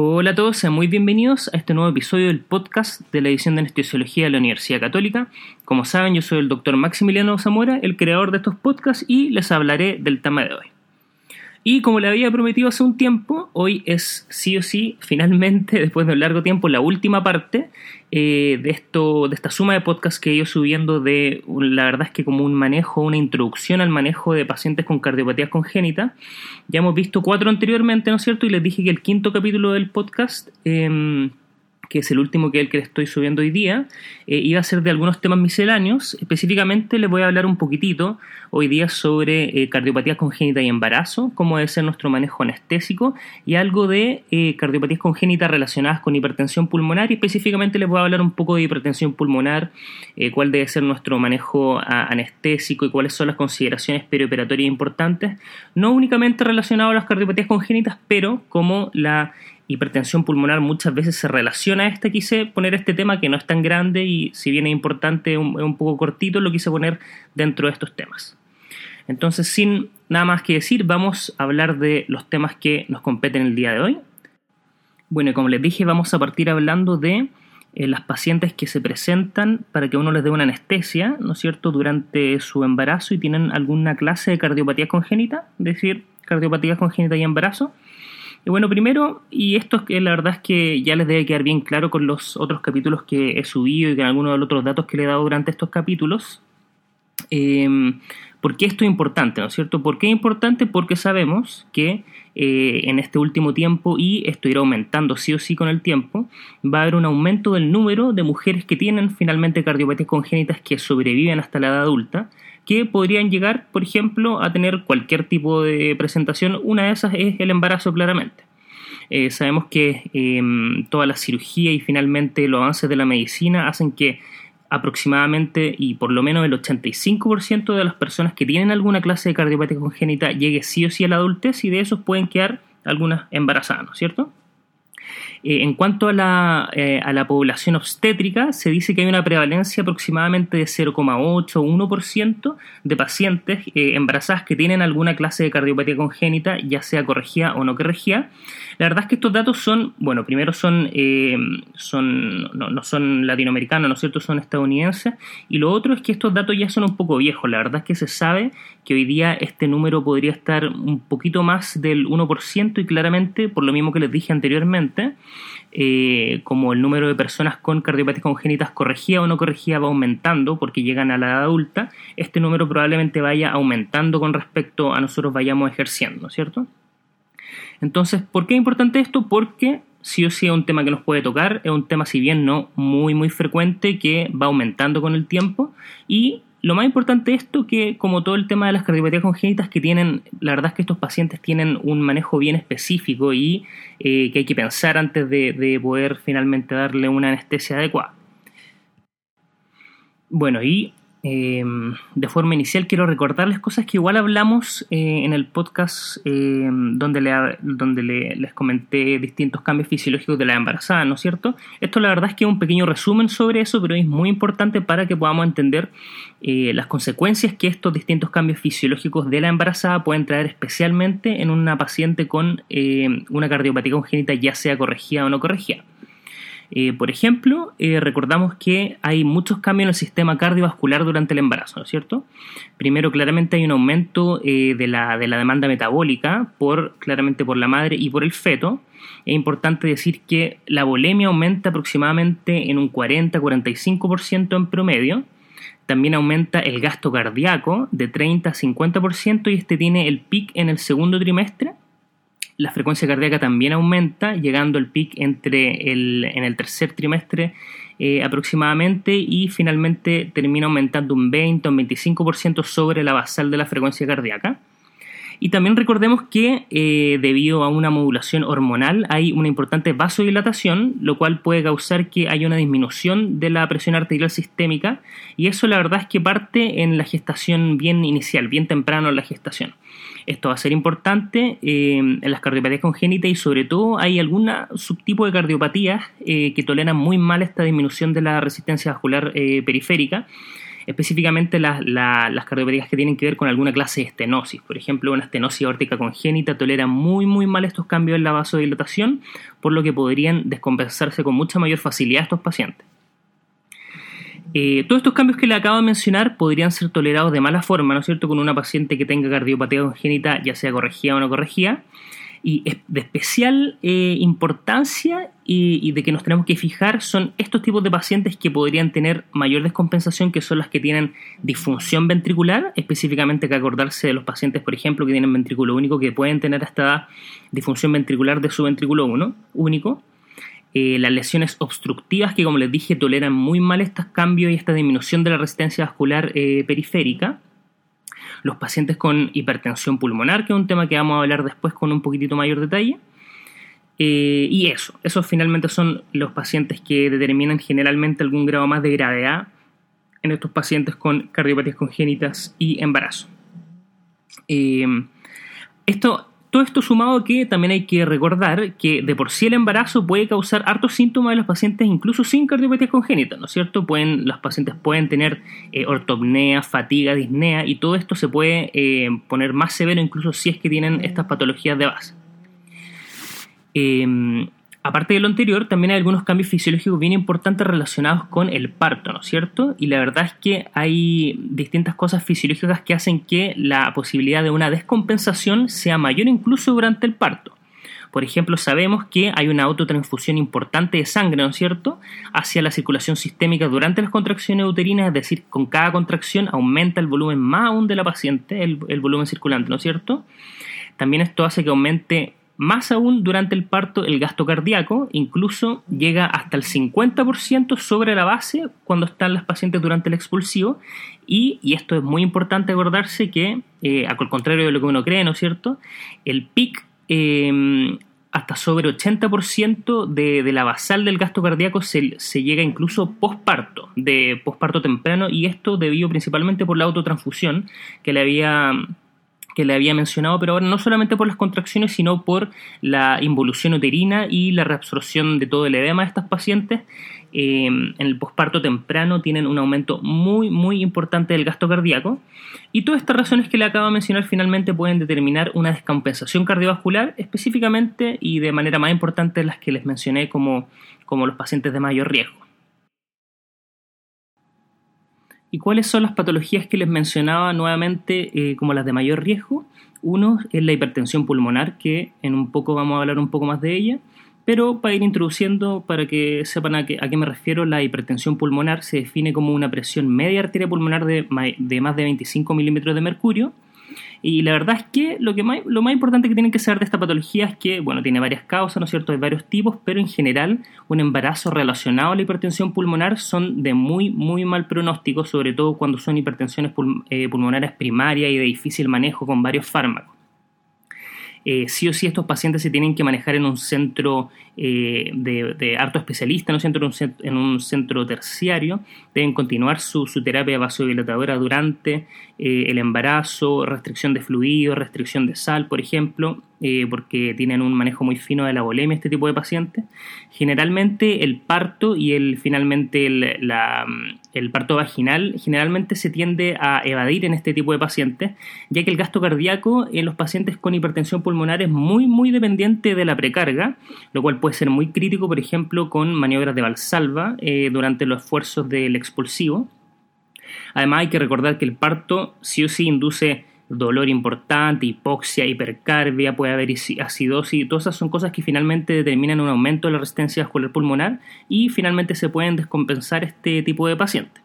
Hola a todos, sean muy bienvenidos a este nuevo episodio del podcast de la edición de Anestesiología de la Universidad Católica. Como saben, yo soy el doctor Maximiliano Zamora, el creador de estos podcasts, y les hablaré del tema de hoy. Y como le había prometido hace un tiempo, hoy es sí o sí, finalmente, después de un largo tiempo, la última parte eh, de, esto, de esta suma de podcasts que he ido subiendo de, la verdad es que como un manejo, una introducción al manejo de pacientes con cardiopatías congénitas. Ya hemos visto cuatro anteriormente, ¿no es cierto? Y les dije que el quinto capítulo del podcast... Eh, que es el último que el que le estoy subiendo hoy día, eh, iba a ser de algunos temas misceláneos. Específicamente les voy a hablar un poquitito hoy día sobre eh, cardiopatías congénitas y embarazo, cómo debe ser nuestro manejo anestésico y algo de eh, cardiopatías congénitas relacionadas con hipertensión pulmonar y específicamente les voy a hablar un poco de hipertensión pulmonar, cuál debe ser nuestro manejo anestésico y cuáles son las consideraciones perioperatorias importantes, no únicamente relacionado a las cardiopatías congénitas, pero como la hipertensión pulmonar muchas veces se relaciona a esta. Quise poner este tema que no es tan grande y si bien es importante, es un, poco cortito, lo quise poner dentro de estos temas. Entonces, sin nada más que decir, vamos a hablar de los temas que nos competen el día de hoy. Bueno, como les dije, vamos a partir hablando de eh, las pacientes que se presentan para que uno les dé una anestesia, ¿no es cierto?, durante su embarazo y tienen alguna clase de cardiopatía congénita, es decir, cardiopatía congénita y embarazo. Y bueno, primero, y esto es que la verdad es que ya les debe quedar bien claro con los otros capítulos que he subido y con algunos de los otros datos que le he dado durante estos capítulos. Em, ¿Por qué esto es importante? ¿No es cierto? ¿Por qué es importante? Porque sabemos que eh, en este último tiempo, y esto irá aumentando sí o sí con el tiempo, va a haber un aumento del número de mujeres que tienen finalmente cardiopatías congénitas que sobreviven hasta la edad adulta que podrían llegar, por ejemplo, a tener cualquier tipo de presentación. Una de esas es el embarazo, claramente. Eh, sabemos que em, toda la cirugía y finalmente los avances de la medicina hacen que aproximadamente y por lo menos el 85% de las personas que tienen alguna clase de cardiopatía congénita llegue sí o sí a la adultez y de esos pueden quedar algunas embarazadas, ¿no es cierto? Eh, en cuanto a la, eh, a la, población obstétrica, se dice que hay una prevalencia aproximadamente de 0,8 o 1% de pacientes eh, embarazadas que tienen alguna clase de cardiopatía congénita, ya sea corregida o no corregida. La verdad es que estos datos son, bueno, primero son, son no, no, son latinoamericanos, ¿no es cierto? Son estadounidenses. Y lo otro es que estos datos ya son un poco viejos. La verdad es que se sabe que hoy día este número podría estar un poquito más del 1% y claramente, por lo mismo que les dije anteriormente, eh, como el número de personas con cardiopatías congénitas corregida o no corregida va aumentando porque llegan a la edad adulta, este número probablemente vaya aumentando con respecto a nosotros vayamos ejerciendo, ¿cierto? Entonces, ¿por qué es importante esto? Porque sí o sí es un tema que nos puede tocar, es un tema si bien no muy muy frecuente que va aumentando con el tiempo y lo más importante de esto que, como todo el tema de las cardiopatías congénitas, que tienen, la verdad es que estos pacientes tienen un manejo bien específico y eh, que hay que pensar antes de poder finalmente darle una anestesia adecuada. Bueno, y Em, de forma inicial quiero recordarles cosas que igual hablamos eh, en el podcast em, donde, donde les comenté distintos cambios fisiológicos de la embarazada, ¿no es cierto? Esto la verdad es que es un pequeño resumen sobre eso, pero es muy importante para que podamos entender eh, las consecuencias que estos distintos cambios fisiológicos de la embarazada pueden traer especialmente en una paciente con em, una cardiopatía congénita ya sea corregida o no corregida. Eh, por ejemplo, eh, recordamos que hay muchos cambios en el sistema cardiovascular durante el embarazo, ¿no es cierto? Primero, claramente hay un aumento eh, de, la, de, la, demanda metabólica, por, claramente por la madre y por el feto. Es importante decir que la volemia aumenta aproximadamente en un 40-45% en promedio. También aumenta el gasto cardíaco de 30 a 50% y este tiene el pic en el segundo trimestre la frecuencia cardíaca también aumenta, llegando al pic entre el, en el tercer trimestre eh, aproximadamente y finalmente termina aumentando un 20 o un 25% sobre la basal de la frecuencia cardíaca. Y también recordemos que eh, debido a una modulación hormonal hay una importante vasodilatación, lo cual puede causar que haya una disminución de la presión arterial sistémica y eso la verdad es que parte en la gestación bien inicial, bien temprano en la gestación. Esto va a ser importante eh, en las cardiopatías congénitas y sobre todo hay algún subtipo de cardiopatías eh, que toleran muy mal esta disminución de la resistencia vascular periférica específicamente las, las cardiopatías que tienen que ver con alguna clase de estenosis. Por ejemplo, una estenosis aórtica congénita tolera muy muy mal estos cambios en la vasodilatación, por lo que podrían descompensarse con mucha mayor facilidad estos pacientes. Eh, todos estos cambios que le acabo de mencionar podrían ser tolerados de mala forma, ¿no es cierto?, con una paciente que tenga cardiopatía congénita, ya sea corregida o no corregida, y de especial eh, importancia y, de que nos tenemos que fijar son estos tipos de pacientes que podrían tener mayor descompensación, que son las que tienen disfunción ventricular, específicamente que acordarse de los pacientes, por ejemplo, que tienen ventrículo único, que pueden tener hasta disfunción ventricular de su ventrículo uno, único. Eh, las lesiones obstructivas que, como les dije, toleran muy mal estos cambios y esta disminución de la resistencia vascular eh, periférica. Los pacientes con hipertensión pulmonar, que es un tema que vamos a hablar después con un poquitito mayor detalle. Eh, y eso, esos finalmente son los pacientes que determinan generalmente algún grado más de gravedad en estos pacientes con cardiopatías congénitas y embarazo. esto todo esto sumado que también hay que recordar que de por sí el embarazo puede causar hartos síntomas en los pacientes incluso sin cardiopatía congénita, ¿no es cierto? Pueden, los pacientes pueden tener eh, ortopnea, fatiga, disnea y todo esto se puede eh, poner más severo incluso si es que tienen estas patologías de base. Eh, Aparte de lo anterior, también hay algunos cambios fisiológicos bien importantes relacionados con el parto, ¿no es cierto? Y la verdad es que hay distintas cosas fisiológicas que hacen que la posibilidad de una descompensación sea mayor incluso durante el parto. Por ejemplo, sabemos que hay una autotransfusión importante de sangre, ¿no es cierto?, hacia la circulación sistémica durante las contracciones uterinas, es decir, con cada contracción aumenta el volumen más aún de la paciente, el, el volumen circulante, ¿no es cierto? También esto hace que aumente más aún, durante el parto, el gasto cardíaco incluso llega hasta el 50% sobre la base cuando están las pacientes durante el expulsivo. Y, esto es muy importante acordarse que, eh, al contrario de lo que uno cree, ¿no es cierto? El PIC eh, hasta sobre 80% de, la basal del gasto cardíaco se, se llega incluso posparto, de posparto temprano, y esto debido principalmente por la autotransfusión que le había que le había mencionado, pero ahora no solamente por las contracciones, sino por la involución uterina y la reabsorción de todo el edema de estas pacientes. Eh, en el posparto temprano tienen un aumento muy, muy importante del gasto cardíaco. Y todas estas razones que le acabo de mencionar finalmente pueden determinar una descompensación cardiovascular, específicamente y de manera más importante las que les mencioné como, como los pacientes de mayor riesgo. ¿Y cuáles son las patologías que les mencionaba nuevamente eh, como las de mayor riesgo? Uno es la hipertensión pulmonar, que en un poco vamos a hablar un poco más de ella, pero para ir introduciendo, para que sepan a qué, a qué me refiero, la hipertensión pulmonar se define como una presión media arteria pulmonar de, de más de 25 milímetros de mercurio, y la verdad es que lo, que más, lo más importante que tienen que saber de esta patología es que, bueno, tiene varias causas, ¿no es cierto?, de varios tipos, pero en general un embarazo relacionado a la hipertensión pulmonar son de muy, muy mal pronóstico, sobre todo cuando son hipertensiones eh, pulmonares primarias y de difícil manejo con varios fármacos. Eh, sí o sí estos pacientes se tienen que manejar en un centro eh, de, harto especialista, en, un, en un centro terciario, deben continuar su, terapia vasodilatadora durante eh, el embarazo, restricción de fluidos, restricción de sal, por ejemplo, porque tienen un manejo muy fino de la bolemia este tipo de pacientes. Generalmente el parto y el finalmente el, la, el parto vaginal generalmente se tiende a evadir en este tipo de pacientes, ya que el gasto cardíaco en los pacientes con hipertensión pulmonar es muy, muy dependiente de la precarga, lo cual puede ser muy crítico, por ejemplo, con maniobras de valsalva eh, durante los esfuerzos del expulsivo. Además, hay que recordar que el parto sí o sí induce dolor importante, hipoxia, hipercarbia, puede haber acidosis, todas esas son cosas que finalmente determinan un aumento de la resistencia vascular pulmonar y finalmente se pueden descompensar este tipo de pacientes.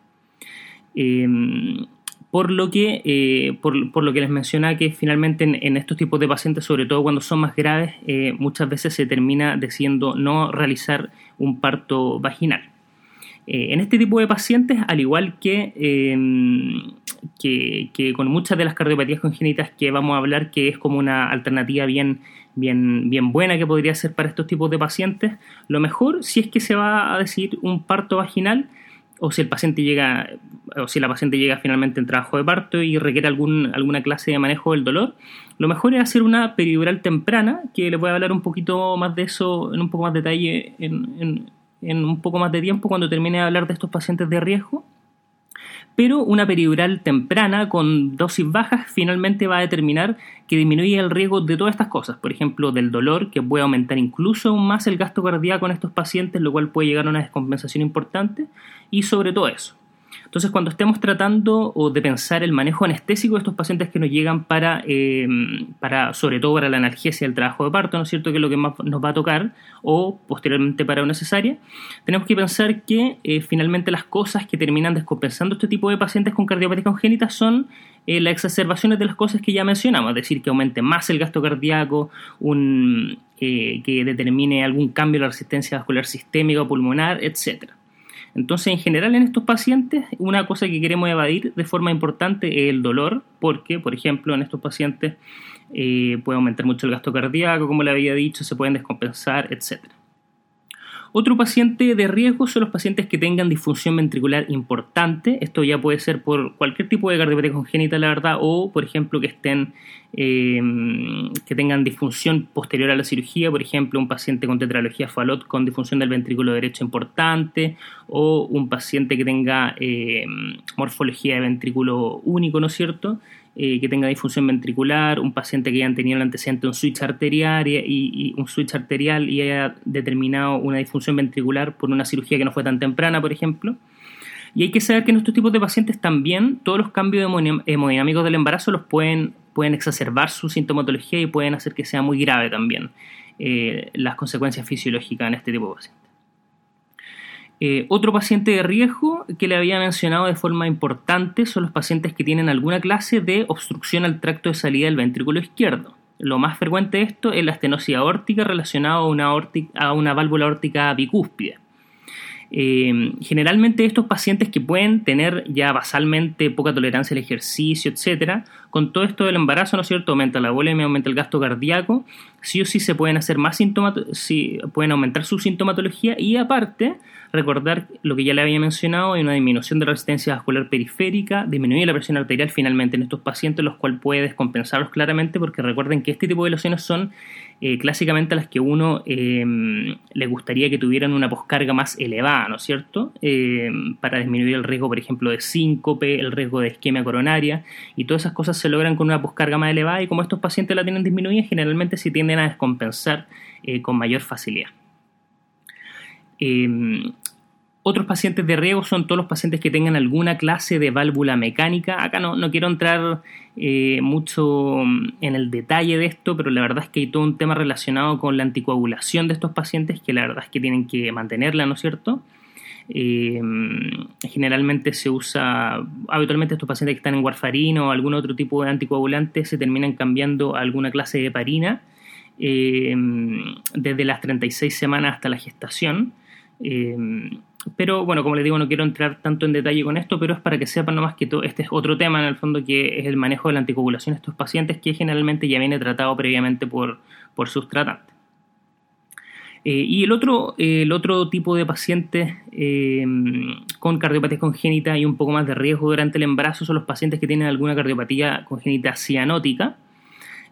Em, por lo que, eh, por, lo que les mencionaba que finalmente en, estos tipos de pacientes, sobre todo cuando son más graves, eh, muchas veces se termina decidiendo no realizar un parto vaginal. Eh, en este tipo de pacientes, al igual que, que, con muchas de las cardiopatías congénitas que vamos a hablar, que es como una alternativa bien, bien, bien buena que podría ser para estos tipos de pacientes, lo mejor, si es que se va a decidir un parto vaginal, o si el paciente llega, o si la paciente llega finalmente en trabajo de parto y requiere algún, alguna clase de manejo del dolor, lo mejor es hacer una peridural temprana, que les voy a hablar un poquito más de eso en un poco más detalle en, en un poco más de tiempo cuando termine de hablar de estos pacientes de riesgo. pero una peridural temprana con dosis bajas finalmente va a determinar que disminuye el riesgo de todas estas cosas, por ejemplo, del dolor, que puede aumentar incluso aún más el gasto cardíaco en estos pacientes, lo cual puede llegar a una descompensación importante, y sobre todo eso. Entonces, cuando estemos tratando o de pensar el manejo anestésico de estos pacientes que nos llegan para, eh, para, sobre todo para la analgesia del trabajo de parto, ¿no es cierto?, que es lo que más nos va a tocar, o posteriormente para una cesárea, tenemos que pensar que eh, finalmente las cosas que terminan descompensando este tipo de pacientes con cardiopatía congénita son eh, las exacerbaciones de las cosas que ya mencionamos, es decir, que aumente más el gasto cardíaco, un, que determine algún cambio en la resistencia vascular sistémica o pulmonar, etcétera. Entonces, en general, en estos pacientes, una cosa que queremos evadir de forma importante es el dolor, porque, por ejemplo, en estos pacientes eh, puede aumentar mucho el gasto cardíaco, como le había dicho, se pueden descompensar, etcétera. Otro paciente de riesgo son los pacientes que tengan disfunción ventricular importante. Esto ya puede ser por cualquier tipo de cardiopatía congénita, la verdad, o por ejemplo que estén em, que tengan disfunción posterior a la cirugía, por ejemplo, un paciente con tetralogía Fallot con disfunción del ventrículo derecho importante, o un paciente que tenga em, morfología de ventrículo único, ¿no es cierto? Eh, que tenga disfunción ventricular, un paciente que haya tenido el antecedente un switch arterial y, un switch arterial y haya determinado una disfunción ventricular por una cirugía que no fue tan temprana, por ejemplo. Y hay que saber que en estos tipos de pacientes también todos los cambios hemodinámicos del embarazo los pueden, pueden exacerbar su sintomatología y pueden hacer que sea muy grave también eh, las consecuencias fisiológicas en este tipo de pacientes. Eh, otro paciente de riesgo que le había mencionado de forma importante son los pacientes que tienen alguna clase de obstrucción al tracto de salida del ventrículo izquierdo. Lo más frecuente de esto es la estenosis aórtica relacionada a una, válvula aórtica bicúspide. Eh, generalmente estos pacientes que pueden tener ya basalmente poca tolerancia al ejercicio, etcétera, con todo esto del embarazo, ¿no es cierto? Aumenta la volemia, aumenta el gasto cardíaco, sí o sí se pueden hacer más síntomas, sí, pueden aumentar su sintomatología y aparte recordar lo que ya le había mencionado, hay una disminución de resistencia vascular periférica, disminuye la presión arterial finalmente en estos pacientes, los cuales puede descompensarlos claramente porque recuerden que este tipo de lesiones son eh, clásicamente las que uno eh, le gustaría que tuvieran una poscarga más elevada, ¿no es cierto? Eh, para disminuir el riesgo, por ejemplo, de síncope, el riesgo de isquemia coronaria y todas esas cosas se logran con una poscarga más elevada y como estos pacientes la tienen disminuida, generalmente se tienden a descompensar con mayor facilidad. Otros pacientes de riesgo son todos los pacientes que tengan alguna clase de válvula mecánica. Acá no, no quiero entrar eh, mucho en el detalle de esto, pero la verdad es que hay todo un tema relacionado con la anticoagulación de estos pacientes que la verdad es que tienen que mantenerla, ¿no es cierto? Eh, generalmente se usa, habitualmente estos pacientes que están en warfarín o algún otro tipo de anticoagulante se terminan cambiando a alguna clase de heparina eh, desde las 36 semanas hasta la gestación. Pero bueno, como les digo, no quiero entrar tanto en detalle con esto, pero es para que sepan nomás que todo, este es otro tema en el fondo que es el manejo de la anticoagulación de estos pacientes que generalmente ya viene tratado previamente por, por sus tratantes. Eh, y el otro, el otro tipo de pacientes eh, con cardiopatía congénita y un poco más de riesgo durante el embarazo son los pacientes que tienen alguna cardiopatía congénita cianótica,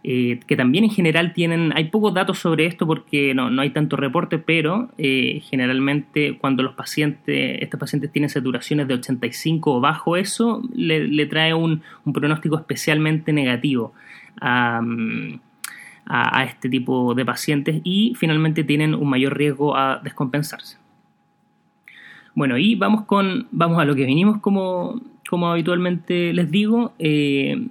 eh, que también en general tienen, hay pocos datos sobre esto porque no, no hay tanto reporte, pero eh, generalmente cuando los pacientes, estos pacientes tienen saturaciones de 85 o bajo eso, le, trae un, pronóstico especialmente negativo a, a, este tipo de pacientes y finalmente tienen un mayor riesgo a descompensarse. Bueno, y vamos con, vamos a lo que venimos como, como habitualmente les digo. Eh,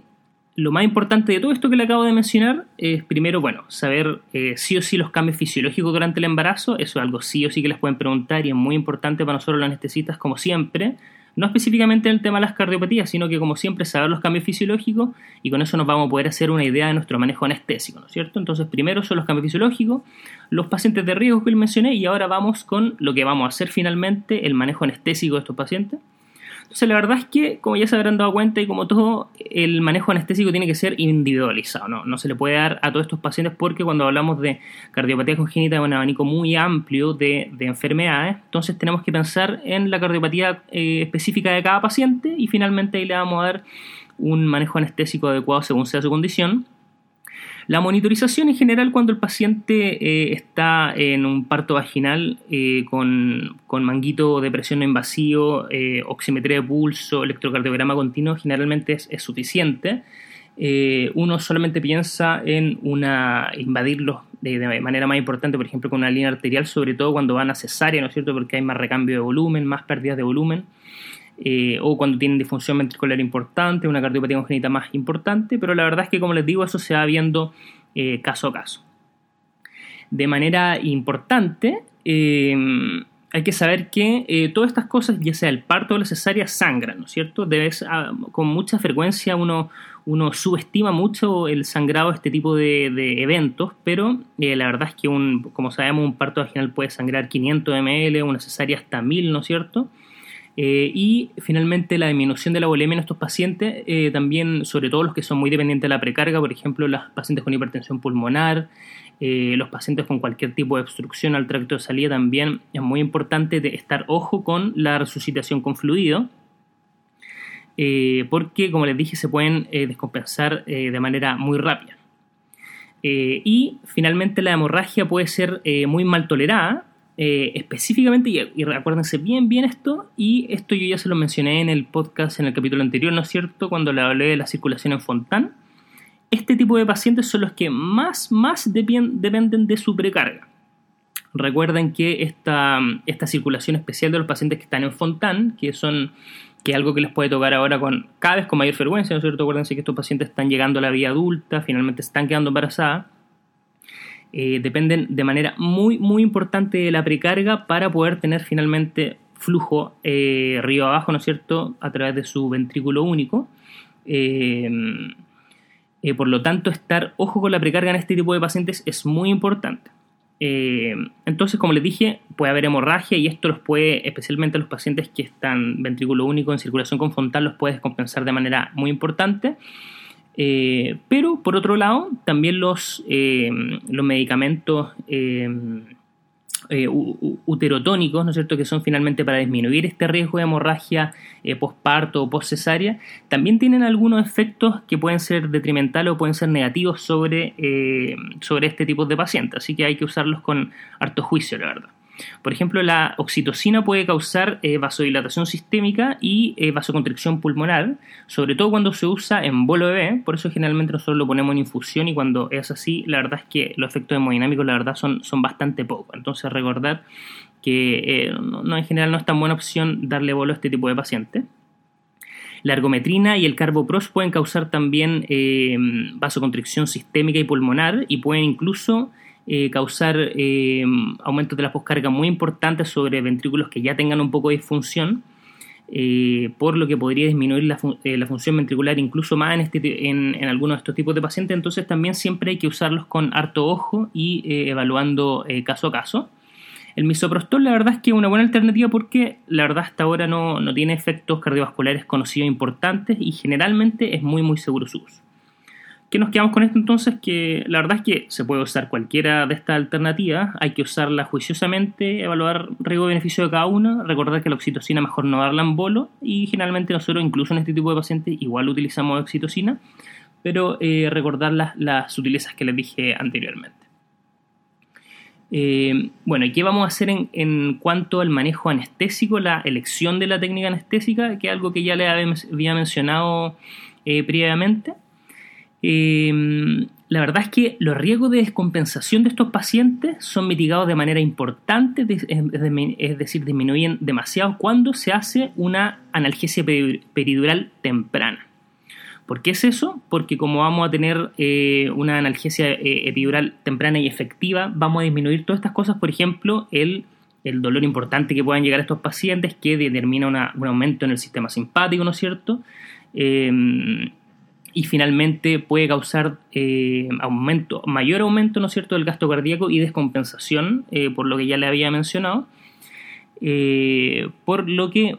lo más importante de todo esto que le acabo de mencionar es primero, bueno, saber eh, sí o sí los cambios fisiológicos durante el embarazo, eso es algo sí o sí que les pueden preguntar y es muy importante para nosotros los anestesistas como siempre, no específicamente en el tema de las cardiopatías, sino que como siempre saber los cambios fisiológicos y con eso nos vamos a poder hacer una idea de nuestro manejo anestésico, ¿no es cierto? Entonces primero son los cambios fisiológicos, los pacientes de riesgo que les mencioné y ahora vamos con lo que vamos a hacer finalmente, el manejo anestésico de estos pacientes. Entonces, la verdad es que, como ya se habrán dado cuenta y como todo, el manejo anestésico tiene que ser individualizado, ¿no? No se le puede dar a todos estos pacientes porque cuando hablamos de cardiopatía congénita es un abanico muy amplio de, enfermedades, entonces tenemos que pensar en la cardiopatía eh, específica de cada paciente y finalmente ahí le vamos a dar un manejo anestésico adecuado según sea su condición. La monitorización en general cuando el paciente eh, está en un parto vaginal eh, con, manguito de presión no invasivo, eh, oximetría de pulso, electrocardiograma continuo, generalmente es, suficiente. uno solamente piensa en una, invadirlos de, de, manera más importante, por ejemplo, con una línea arterial, sobre todo cuando van a cesárea, ¿no es cierto? Porque hay más recambio de volumen, más pérdidas de volumen. Eh, o cuando tienen disfunción ventricular importante, una cardiopatía congénita más importante, pero la verdad es que, como les digo, eso se va viendo eh, caso a caso. De manera importante, eh, hay que saber que todas estas cosas, ya sea el parto o la cesárea, sangran, ¿no es cierto? Ah, con mucha frecuencia uno, uno subestima mucho el sangrado de este tipo de, de eventos, pero la verdad es que, un, como sabemos, un parto vaginal puede sangrar 500 ml, una cesárea hasta 1000, ¿no es cierto? Eh, y finalmente la disminución de la volemia en estos pacientes, eh, también sobre todo los que son muy dependientes de la precarga, por ejemplo, los pacientes con hipertensión pulmonar, eh, los pacientes con cualquier tipo de obstrucción al tracto de salida, también es muy importante de estar ojo con la resucitación con fluido. porque, como les dije, se pueden descompensar de manera muy rápida. y finalmente la hemorragia puede ser muy mal tolerada, eh, específicamente, y, recuérdense bien, bien esto, y esto yo ya se lo mencioné en el podcast, en el capítulo anterior, ¿no es cierto?, cuando le hablé de la circulación en Fontán, este tipo de pacientes son los que más, más dependen de su precarga. Recuerden que esta, esta circulación especial de los pacientes que están en Fontán, que son que es algo que les puede tocar ahora con cada vez con mayor frecuencia, ¿no es cierto? Acuérdense que estos pacientes están llegando a la vida adulta, finalmente están quedando embarazadas eh, dependen de manera muy, muy importante de la precarga para poder tener finalmente flujo eh, río abajo, ¿no es cierto?, a través de su ventrículo único. Eh, por lo tanto, estar ojo con la precarga en este tipo de pacientes es muy importante. entonces, como les dije, puede haber hemorragia y esto los puede, especialmente los pacientes que están ventrículo único en circulación con frontal, los puede descompensar de manera muy importante. Eh, pero por otro lado, también los, eh, los medicamentos eh, uterotónicos, ¿no es cierto?, que son finalmente para disminuir este riesgo de hemorragia postparto o postcesárea, también tienen algunos efectos que pueden ser detrimentales o pueden ser negativos sobre, sobre este tipo de pacientes. Así que hay que usarlos con harto juicio, la verdad. Por ejemplo, la oxitocina puede causar eh, vasodilatación sistémica y eh, vasoconstricción pulmonar, sobre todo cuando se usa en bolo bebé, por eso generalmente nosotros lo ponemos en infusión y cuando es así, la verdad es que los efectos hemodinámicos la verdad son, son bastante pocos. Entonces recordar que eh, no, en general no es tan buena opción darle bolo a este tipo de paciente. La ergometrina y el carbopros pueden causar también vasoconstricción sistémica y pulmonar y pueden incluso eh, causar eh, aumentos de la poscarga muy importantes sobre ventrículos que ya tengan un poco de disfunción, eh, por lo que podría disminuir la, función ventricular incluso más en, este, en, algunos de estos tipos de pacientes. Entonces también siempre hay que usarlos con harto ojo y evaluando caso a caso. El misoprostol la verdad es que es una buena alternativa porque la verdad hasta ahora no, no tiene efectos cardiovasculares conocidos importantes y generalmente es muy muy seguro su uso. ¿Qué nos quedamos con esto entonces? Que la verdad es que se puede usar cualquiera de estas alternativas, hay que usarla juiciosamente, evaluar riesgo-beneficio de cada una, recordar que la oxitocina mejor no darla en bolo y generalmente nosotros incluso en este tipo de pacientes igual utilizamos oxitocina, pero eh, recordar las, las, sutilezas que les dije anteriormente. Eh, bueno, ¿y qué vamos a hacer en, cuanto al manejo anestésico, la elección de la técnica anestésica, que es algo que ya le había mencionado eh, previamente? Em, la verdad es que los riesgos de descompensación de estos pacientes son mitigados de manera importante, es decir, disminuyen demasiado cuando se hace una analgesia peridural temprana. ¿Por qué es eso? Porque como vamos a tener eh, una analgesia eh, epidural temprana y efectiva, vamos a disminuir todas estas cosas, por ejemplo, el, dolor importante que puedan llegar a estos pacientes que determina un aumento en el sistema simpático, ¿no es cierto? Y finalmente puede causar eh, aumento, mayor aumento, ¿no es cierto?, del gasto cardíaco y descompensación, eh, por lo que ya le había mencionado. Eh, por lo que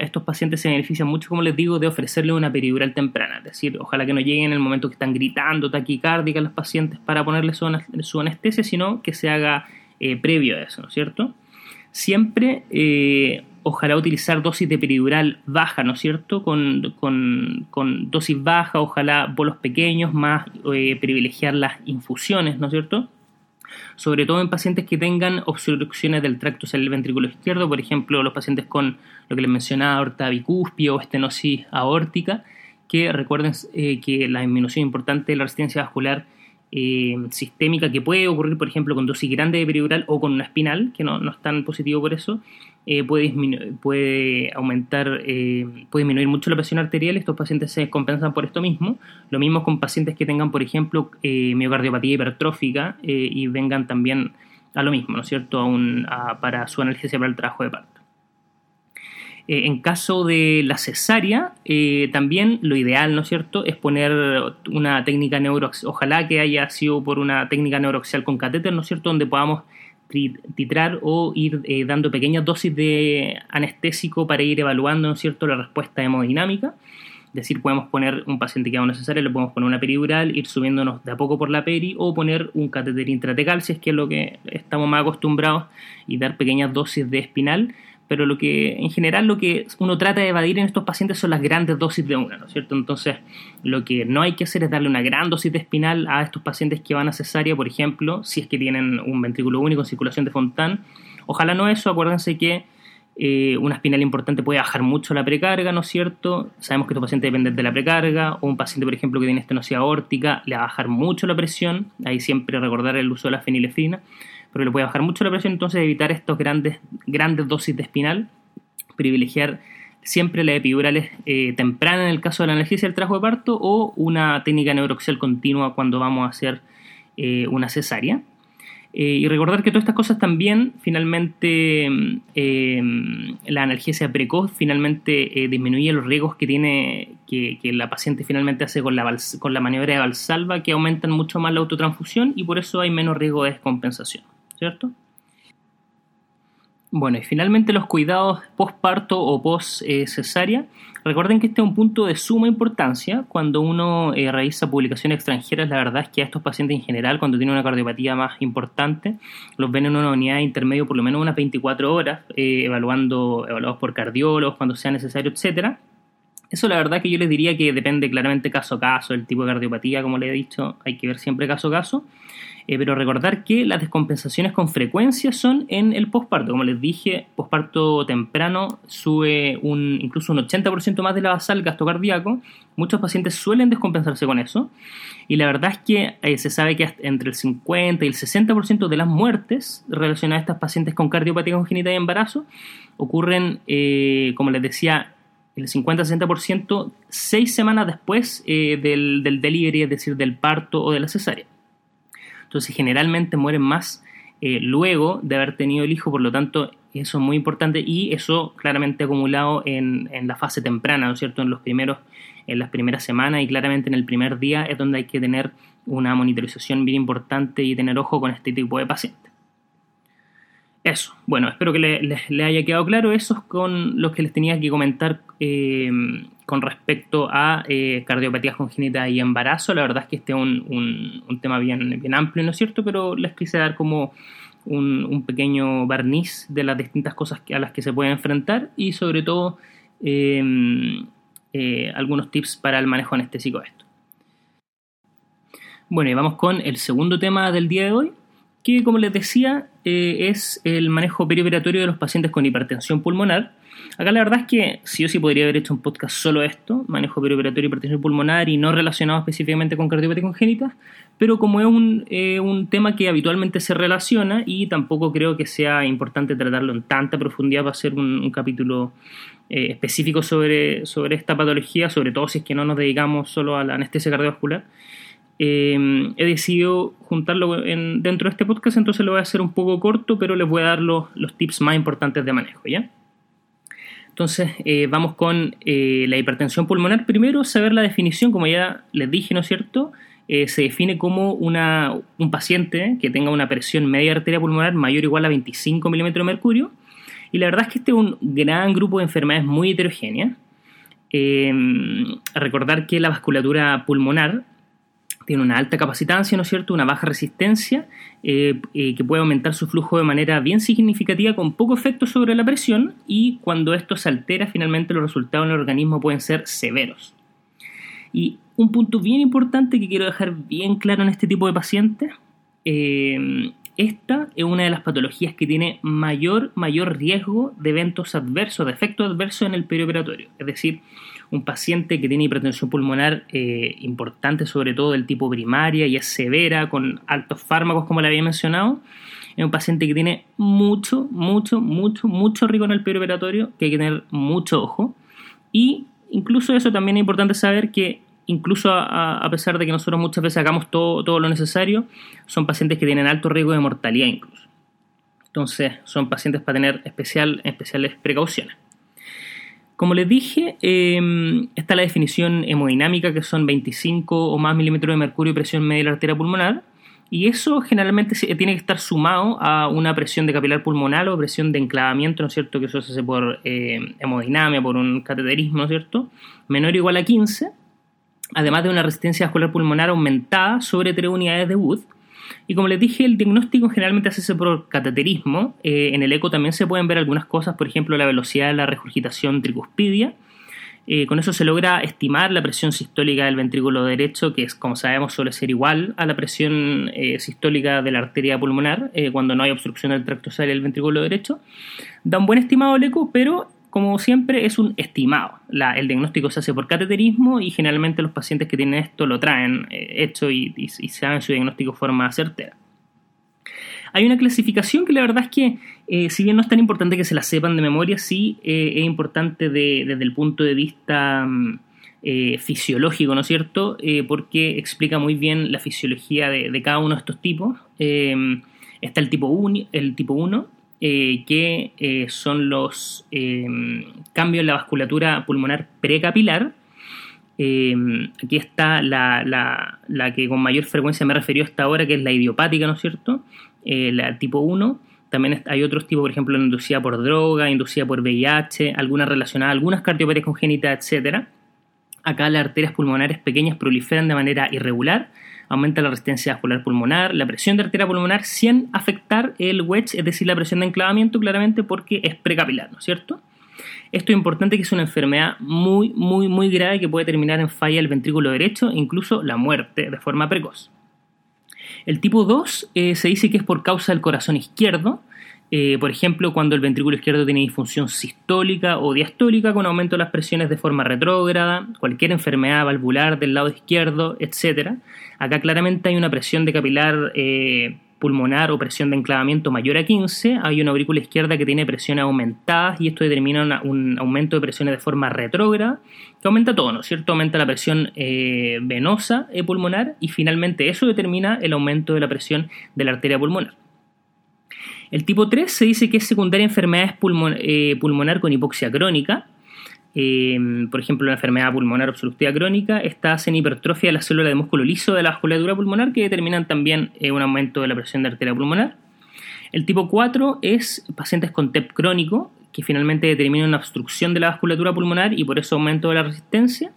estos pacientes se benefician mucho, como les digo, de ofrecerle una peridural temprana. Es decir, ojalá que no lleguen en el momento que están gritando, taquicárdica los pacientes para ponerle su, su anestesia, sino que se haga previo a eso, ¿no es cierto? Siempre ojalá utilizar dosis de peridural baja, ¿no es cierto? Con, dosis baja, ojalá bolos pequeños, más eh, privilegiar las infusiones, ¿no es cierto? Sobre todo en pacientes que tengan obstrucciones del tracto cerebral ventrículo izquierdo, por ejemplo, los pacientes con lo que les mencionaba, aorta bicuspia o estenosis aórtica, que recuerden eh, que la disminución importante de la resistencia vascular eh, sistémica que puede ocurrir, por ejemplo, con dosis grande de peridural o con una espinal, que no, es tan positivo por eso, eh, puede, puede aumentar, eh, puede disminuir mucho la presión arterial. Estos pacientes se compensan por esto mismo. Lo mismo con pacientes que tengan, por ejemplo, miocardiopatía hipertrófica y vengan también a lo mismo, ¿no es cierto?, para su analgesia para el trabajo de parto. Eh, en caso de la cesárea, eh, también lo ideal, ¿no es cierto?, es poner una técnica neuroaxial, ojalá que haya sido por una técnica neuroaxial con catéter, ¿no es cierto?, donde podamos titrar o ir eh, dando pequeñas dosis de anestésico para ir evaluando, ¿no es cierto?, la respuesta hemodinámica. Es decir, podemos poner un paciente que haga una cesárea, le podemos poner una peridural, ir subiéndonos de a poco por la peri o poner un catéter intratecal, si es que es lo que estamos más acostumbrados, y dar pequeñas dosis de espinal pero lo que en general lo que uno trata de evadir en estos pacientes son las grandes dosis de una, ¿no es cierto? Entonces, lo que no hay que hacer es darle una gran dosis de espinal a estos pacientes que van a cesárea, por ejemplo, si es que tienen un ventrículo único en circulación de Fontán. Ojalá no eso, acuérdense que eh, una espinal importante puede bajar mucho la precarga, ¿no es cierto? Sabemos que estos pacientes dependen de la precarga, o un paciente, por ejemplo, que tiene estenosis aórtica, le va a bajar mucho la presión, ahí siempre recordar el uso de la fenilefrina pero le puede bajar mucho la presión, entonces evitar estos grandes, grandes dosis de espinal, privilegiar siempre la epidurales eh, temprana en el caso de la analgesia del trabajo de parto o una técnica neuroxial continua cuando vamos a hacer eh, una cesárea. Eh, y recordar que todas estas cosas también, finalmente, la analgesia precoz finalmente disminuye los riesgos que tiene, que, la paciente finalmente hace con la, con la maniobra de Valsalva, que aumentan mucho más la autotransfusión y por eso hay menos riesgo de descompensación. ¿Cierto? Bueno, y finalmente los cuidados postparto o post cesárea. Recuerden que este es un punto de suma importancia cuando uno eh, realiza publicaciones extranjeras. La verdad es que a estos pacientes en general, cuando tienen una cardiopatía más importante, los ven en una unidad de intermedio por lo menos unas 24 horas, eh, evaluando, evaluados por cardiólogos cuando sea necesario, etcétera. Eso la verdad que yo les diría que depende claramente caso a caso, el tipo de cardiopatía, como les he dicho, hay que ver siempre caso a caso. Eh, pero recordar que las descompensaciones con frecuencia son en el posparto. Como les dije, posparto temprano sube un, incluso un 80% más de la basal gasto cardíaco. Muchos pacientes suelen descompensarse con eso. Y la verdad es que eh, se sabe que entre el 50 y el 60% de las muertes relacionadas a estas pacientes con cardiopatía congénita y embarazo ocurren, eh, como les decía, el 50-60% seis semanas después del, del delivery, es decir, del parto o de la cesárea. Entonces generalmente mueren más eh, luego de haber tenido el hijo, por lo tanto eso es muy importante y eso claramente acumulado en, la fase temprana, ¿no es cierto? En los primeros, en las primeras semanas y claramente en el primer día es donde hay que tener una monitorización bien importante y tener ojo con este tipo de pacientes. Eso, bueno, espero que le, haya quedado claro. Eso es con los que les tenía que comentar eh, con respecto a eh, cardiopatías congénitas y embarazo. La verdad es que este es un, tema bien, bien amplio, ¿no es cierto? Pero les quise dar como un, pequeño barniz de las distintas cosas a las que se pueden enfrentar y sobre todo em, eh, algunos tips para el manejo anestésico de esto. Bueno, y vamos con el segundo tema del día de hoy, que como les decía eh, es el manejo perioperatorio de los pacientes con hipertensión pulmonar. Acá la verdad es que sí o sí podría haber hecho un podcast solo esto, manejo perioperatorio y hipertensión pulmonar y no relacionado específicamente con cardiopatía congénita, pero como es un, eh, un, tema que habitualmente se relaciona y tampoco creo que sea importante tratarlo en tanta profundidad para hacer un, capítulo eh, específico sobre, sobre esta patología, sobre todo si es que no nos dedicamos solo a la anestesia cardiovascular. Em, he decidido juntarlo dentro de este podcast, entonces lo voy a hacer un poco corto, pero les voy a dar los, tips más importantes de manejo, ¿ya? Entonces, eh, vamos con eh, la hipertensión pulmonar. Primero, saber la definición, como ya les dije, ¿no es cierto? Eh, se define como una, un paciente que tenga una presión media arteria pulmonar mayor o igual a 25 milímetros de mercurio. Y la verdad es que este es un gran grupo de enfermedades muy heterogéneas. Recordar que la vasculatura pulmonar tiene una alta capacitancia, ¿no es cierto?, una baja resistencia, eh, eh, que puede aumentar su flujo de manera bien significativa con poco efecto sobre la presión y cuando esto se altera, finalmente los resultados en el organismo pueden ser severos. Y un punto bien importante que quiero dejar bien claro en este tipo de pacientes, eh, esta es una de las patologías que tiene mayor, mayor riesgo de eventos adversos, de efectos adversos en el perioperatorio. Es decir, un paciente que tiene hipertensión pulmonar eh, importante, sobre todo del tipo primaria y es severa, con altos fármacos, como le había mencionado, es un paciente que tiene mucho, mucho, mucho, mucho riesgo en el perioperatorio, que hay que tener mucho ojo. Y incluso eso también es importante saber que incluso a, pesar de que nosotros muchas veces hagamos todo, todo lo necesario, son pacientes que tienen alto riesgo de mortalidad incluso. Entonces, son pacientes para tener especial, especiales precauciones. Como les dije, eh, está la definición hemodinámica, que son 25 o más milímetros de mercurio y presión media de la arteria pulmonar. Y eso generalmente tiene que estar sumado a una presión de capilar pulmonar o presión de enclavamiento, ¿no es cierto? Que eso se hace por eh, hemodinamia, por un cateterismo, ¿no es cierto? Menor o igual a 15 además de una resistencia vascular pulmonar aumentada sobre 3 unidades de Wood. Y como les dije, el diagnóstico generalmente se hace por cateterismo. Eh, en el eco también se pueden ver algunas cosas, por ejemplo, la velocidad de la regurgitación tricuspidia. Eh, con eso se logra estimar la presión sistólica del ventrículo derecho, que es, como sabemos suele ser igual a la presión eh, sistólica de la arteria pulmonar cuando no hay obstrucción del tracto y del ventrículo derecho. Da un buen estimado el eco, pero como siempre, es un estimado. el diagnóstico se hace por cateterismo y generalmente los pacientes que tienen esto lo traen eh, hecho y, y, saben su diagnóstico de forma certera. Hay una clasificación que la verdad es que, eh, si bien no es tan importante que se la sepan de memoria, sí eh, es importante desde el punto de vista mm, fisiológico, ¿no es cierto? porque explica muy bien la fisiología de, cada uno de estos tipos. está el tipo 1, eh, que eh, son los em, cambios en la vasculatura pulmonar precapilar. Em, aquí está la, que con mayor frecuencia me referido hasta ahora, que es la idiopática, ¿no es cierto? Eh, la tipo 1. También hay otros tipos, por ejemplo, inducida por droga, inducida por VIH, algunas relacionadas, algunas cardiopatías congénitas, etc. Acá las arterias pulmonares pequeñas proliferan de manera irregular aumenta la resistencia vascular pulmonar, la presión de arteria pulmonar sin afectar el wedge, es decir, la presión de enclavamiento claramente porque es precapilar, ¿no es cierto? Esto es importante que es una enfermedad muy, muy, muy grave que puede terminar en falla del ventrículo derecho incluso la muerte de forma precoz. El tipo 2 eh, se dice que es por causa del corazón izquierdo, eh, por ejemplo, cuando el ventrículo izquierdo tiene disfunción sistólica o diastólica con aumento de las presiones de forma retrógrada, cualquier enfermedad valvular del lado izquierdo, etc. Acá claramente hay una presión de capilar eh, pulmonar o presión de enclavamiento mayor a 15, hay una aurícula izquierda que tiene presiones aumentadas y esto determina un aumento de presiones de forma retrógrada, que aumenta todo, ¿no es cierto? Aumenta la presión eh, venosa pulmonar y finalmente eso determina el aumento de la presión de la arteria pulmonar. El tipo 3 se dice que es secundaria a enfermedades eh, pulmonar con hipoxia crónica. Em, por ejemplo, la enfermedad pulmonar obstructiva crónica está en hipertrofia de la célula de músculo liso de la vasculatura pulmonar que determinan también eh, un aumento de la presión de arteria pulmonar. El tipo 4 es pacientes con TEP crónico, que finalmente determinan una obstrucción de la vasculatura pulmonar y por eso aumento de la resistencia.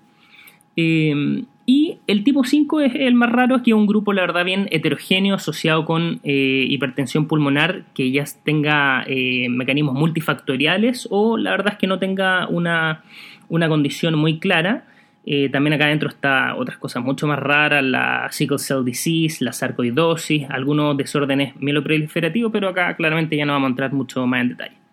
Em, y el tipo 5 es el más raro, que es un grupo, la verdad, bien heterogéneo asociado con eh, hipertensión pulmonar que ya tenga eh, mecanismos multifactoriales o la verdad es que no tenga una, condición muy clara. Eh, también acá adentro está otras cosas mucho más raras, la sickle cell disease, la sarcoidosis, algunos desórdenes mieloproliferativos, pero acá claramente ya no vamos a entrar mucho más en detalle.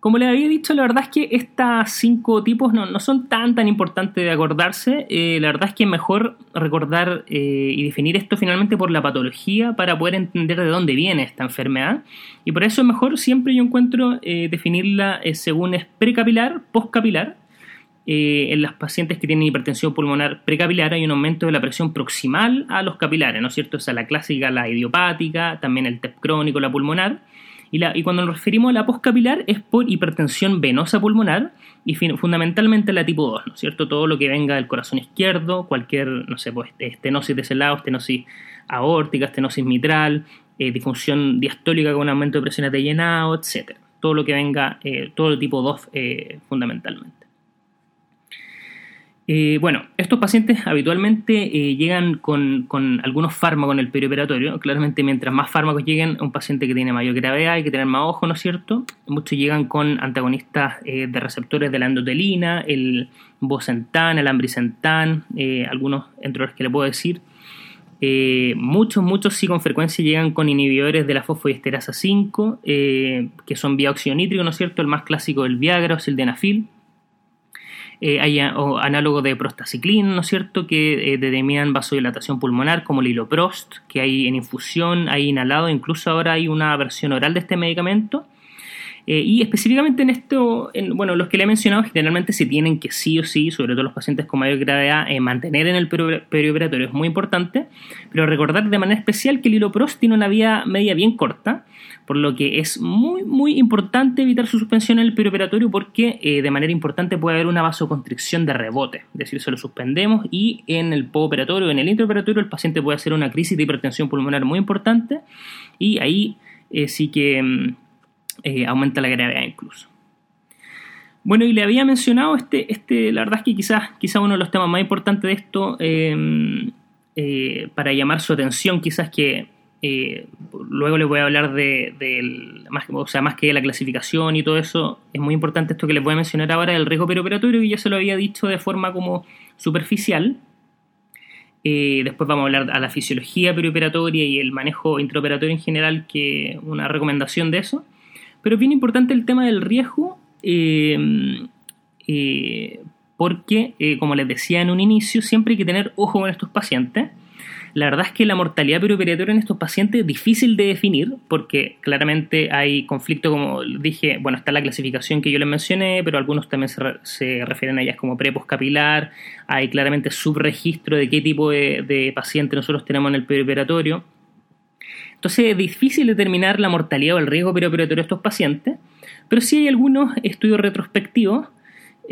Como les había dicho, la verdad es que estos cinco tipos no, son tan tan importantes de acordarse. Eh, la verdad es que es mejor recordar eh, y definir esto finalmente por la patología para poder entender de dónde viene esta enfermedad. Y por eso es mejor siempre yo encuentro eh, definirla según es precapilar, postcapilar. en los pacientes que tienen hipertensión pulmonar precapilar hay un aumento de la presión proximal a los capilares, ¿no es cierto? O sea, la clásica, la idiopática, también el TEP crónico, la pulmonar y, cuando nos referimos a la postcapilar es por hipertensión venosa pulmonar y fundamentalmente la tipo 2, ¿no es cierto? Todo lo que venga del corazón izquierdo, cualquier, no sé, pues estenosis de ese lado, estenosis aórtica, estenosis mitral, eh, disfunción diastólica con aumento de presiones de llenado, etc. Todo lo que venga, eh, todo el tipo 2 eh, fundamentalmente. Eh, bueno, estos pacientes habitualmente eh, llegan con, algunos fármacos en el perioperatorio. Claramente, mientras más fármacos lleguen un paciente que tiene mayor gravedad, hay que tener más ojo, ¿no es cierto? Muchos llegan con antagonistas eh, de receptores de la endotelina, el bosentan, el ambrisentan, algunos entre los que le puedo decir. muchos, muchos sí con frecuencia llegan con inhibidores de la fosfodiesterasa 5, que son bióxido nítrico, ¿no es cierto? El más clásico el Viagra o el Denafil eh, hay análogos de prostaciclina, ¿no es cierto?, que eh, determinan vasodilatación pulmonar, como el hiloprost, que hay en infusión, hay inhalado, incluso ahora hay una versión oral de este medicamento. Eh, y específicamente en esto, bueno, los que le he mencionado generalmente se tienen que sí o sí, sobre todo los pacientes con mayor gravedad, mantener en el perioperatorio es muy importante, pero recordar de manera especial que el hiloprost tiene una vía media bien corta, por lo que es muy, muy importante evitar su suspensión en el perioperatorio porque eh, de manera importante puede haber una vasoconstricción de rebote, es decir, se lo suspendemos y en el postoperatorio, en el intraoperatorio, el paciente puede hacer una crisis de hipertensión pulmonar muy importante y ahí eh, sí que mm, eh, aumenta la gravedad incluso. Bueno, y le había mencionado este, este la verdad es que quizás, quizás uno de los temas más importantes de esto, para llamar su atención, quizás que eh, luego les voy a hablar de, más, o sea, más que la clasificación y todo eso, es muy importante esto que les voy a mencionar ahora, el riesgo perioperatorio, que ya se lo había dicho de forma como superficial. Eh, después vamos a hablar a la fisiología perioperatoria y el manejo intraoperatorio en general, que una recomendación de eso. Pero es bien importante el tema del riesgo, eh, porque, como les decía en un inicio, siempre hay que tener ojo con estos pacientes la verdad es que la mortalidad perioperatoria en estos pacientes es difícil de definir porque claramente hay conflicto, como dije, bueno, está la clasificación que yo les mencioné, pero algunos también se, refieren a ellas como preposcapilar, hay claramente subregistro de qué tipo de, paciente nosotros tenemos en el perioperatorio. Entonces es difícil determinar la mortalidad o el riesgo perioperatorio de estos pacientes, pero sí hay algunos estudios retrospectivos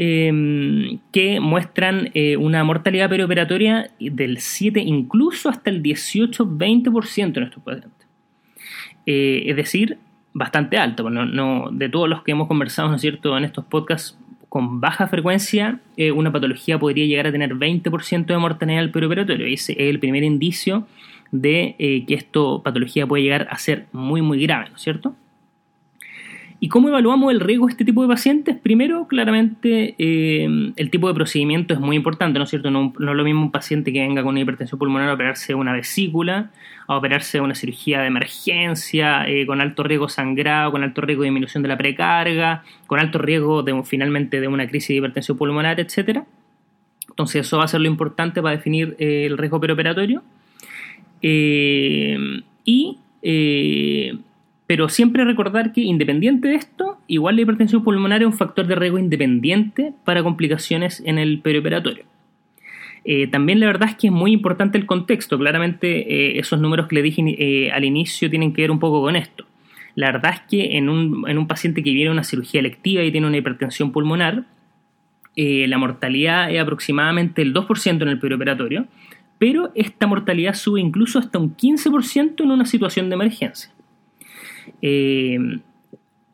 Em, que muestran eh, una mortalidad perioperatoria del 7, incluso hasta el 18-20% en estos pacientes. Eh, es decir, bastante alto. Bueno, no, de todos los que hemos conversado, ¿no es cierto?, en estos podcasts, con baja frecuencia, eh, una patología podría llegar a tener 20% de mortalidad del perioperatorio. Ese es el primer indicio de que esta patología puede llegar a ser muy, muy grave, ¿no es cierto? ¿Y cómo evaluamos el riesgo de este tipo de pacientes? Primero, claramente, eh, el tipo de procedimiento es muy importante, ¿no es cierto? No, es lo mismo un paciente que venga con una hipertensión pulmonar a operarse una vesícula, a operarse una cirugía de emergencia, eh, con alto riesgo sangrado, con alto riesgo de disminución de la precarga, con alto riesgo de, finalmente de una crisis de hipertensión pulmonar, etc. Entonces, eso va a ser lo importante para definir eh, el riesgo preoperatorio. y pero siempre recordar que independiente de esto, igual la hipertensión pulmonar es un factor de riesgo independiente para complicaciones en el perioperatorio. Eh, también la verdad es que es muy importante el contexto. Claramente eh, esos números que le dije eh, al inicio tienen que ver un poco con esto. La verdad es que en un, en un paciente que viene a una cirugía electiva y tiene una hipertensión pulmonar, la mortalidad es aproximadamente el 2% en el perioperatorio, pero esta mortalidad sube incluso hasta un 15% en una situación de emergencia. Eh,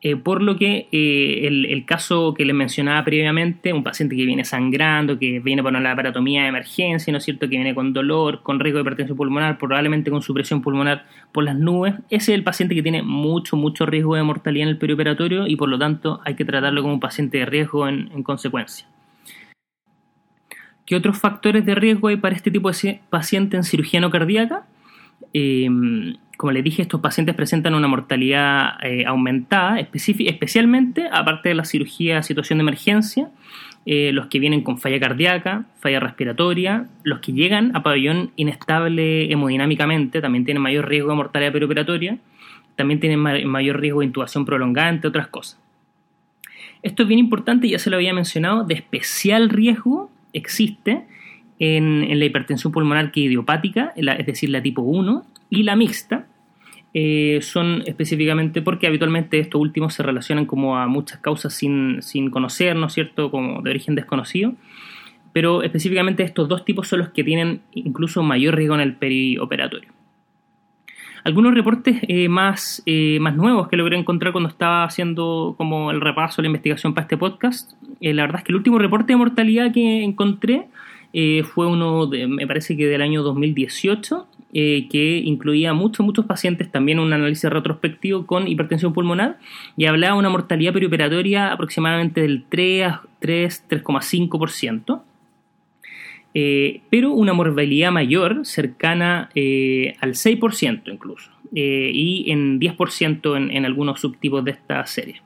eh, por lo que eh, el, caso que les mencionaba previamente, un paciente que viene sangrando, que viene por una laparatomía de emergencia, ¿no es cierto?, que viene con dolor, con riesgo de hipertensión pulmonar, probablemente con supresión pulmonar por las nubes, ese es el paciente que tiene mucho, mucho riesgo de mortalidad en el perioperatorio y por lo tanto hay que tratarlo como un paciente de riesgo en, en consecuencia. ¿Qué otros factores de riesgo hay para este tipo de paciente en cirugía no cardíaca? Como les dije, estos pacientes presentan una mortalidad eh, aumentada, especialmente, aparte de la cirugía situación de emergencia, eh, los que vienen con falla cardíaca, falla respiratoria, los que llegan a pabellón inestable hemodinámicamente, también tienen mayor riesgo de mortalidad perioperatoria, también tienen mayor riesgo de intubación prolongada, entre otras cosas. Esto es bien importante, ya se lo había mencionado, de especial riesgo existe en, la hipertensión pulmonar que idiopática, es decir, la tipo 1, y la mixta, eh, son específicamente porque habitualmente estos últimos se relacionan como a muchas causas sin, sin conocer, ¿no es cierto?, como de origen desconocido, pero específicamente estos dos tipos son los que tienen incluso mayor riesgo en el perioperatorio. Algunos reportes eh, más, eh, más nuevos que logré encontrar cuando estaba haciendo como el repaso, la investigación para este podcast, la verdad es que el último reporte de mortalidad que encontré fue uno, de, me parece que del año 2018, que incluía muchos, muchos pacientes, también un análisis retrospectivo con hipertensión pulmonar, y hablaba de una mortalidad perioperatoria aproximadamente del 3 3, 3,5%. Eh, pero una morbilidad mayor, cercana eh, al 6% incluso, eh, y en 10% en, en, algunos subtipos de esta serie.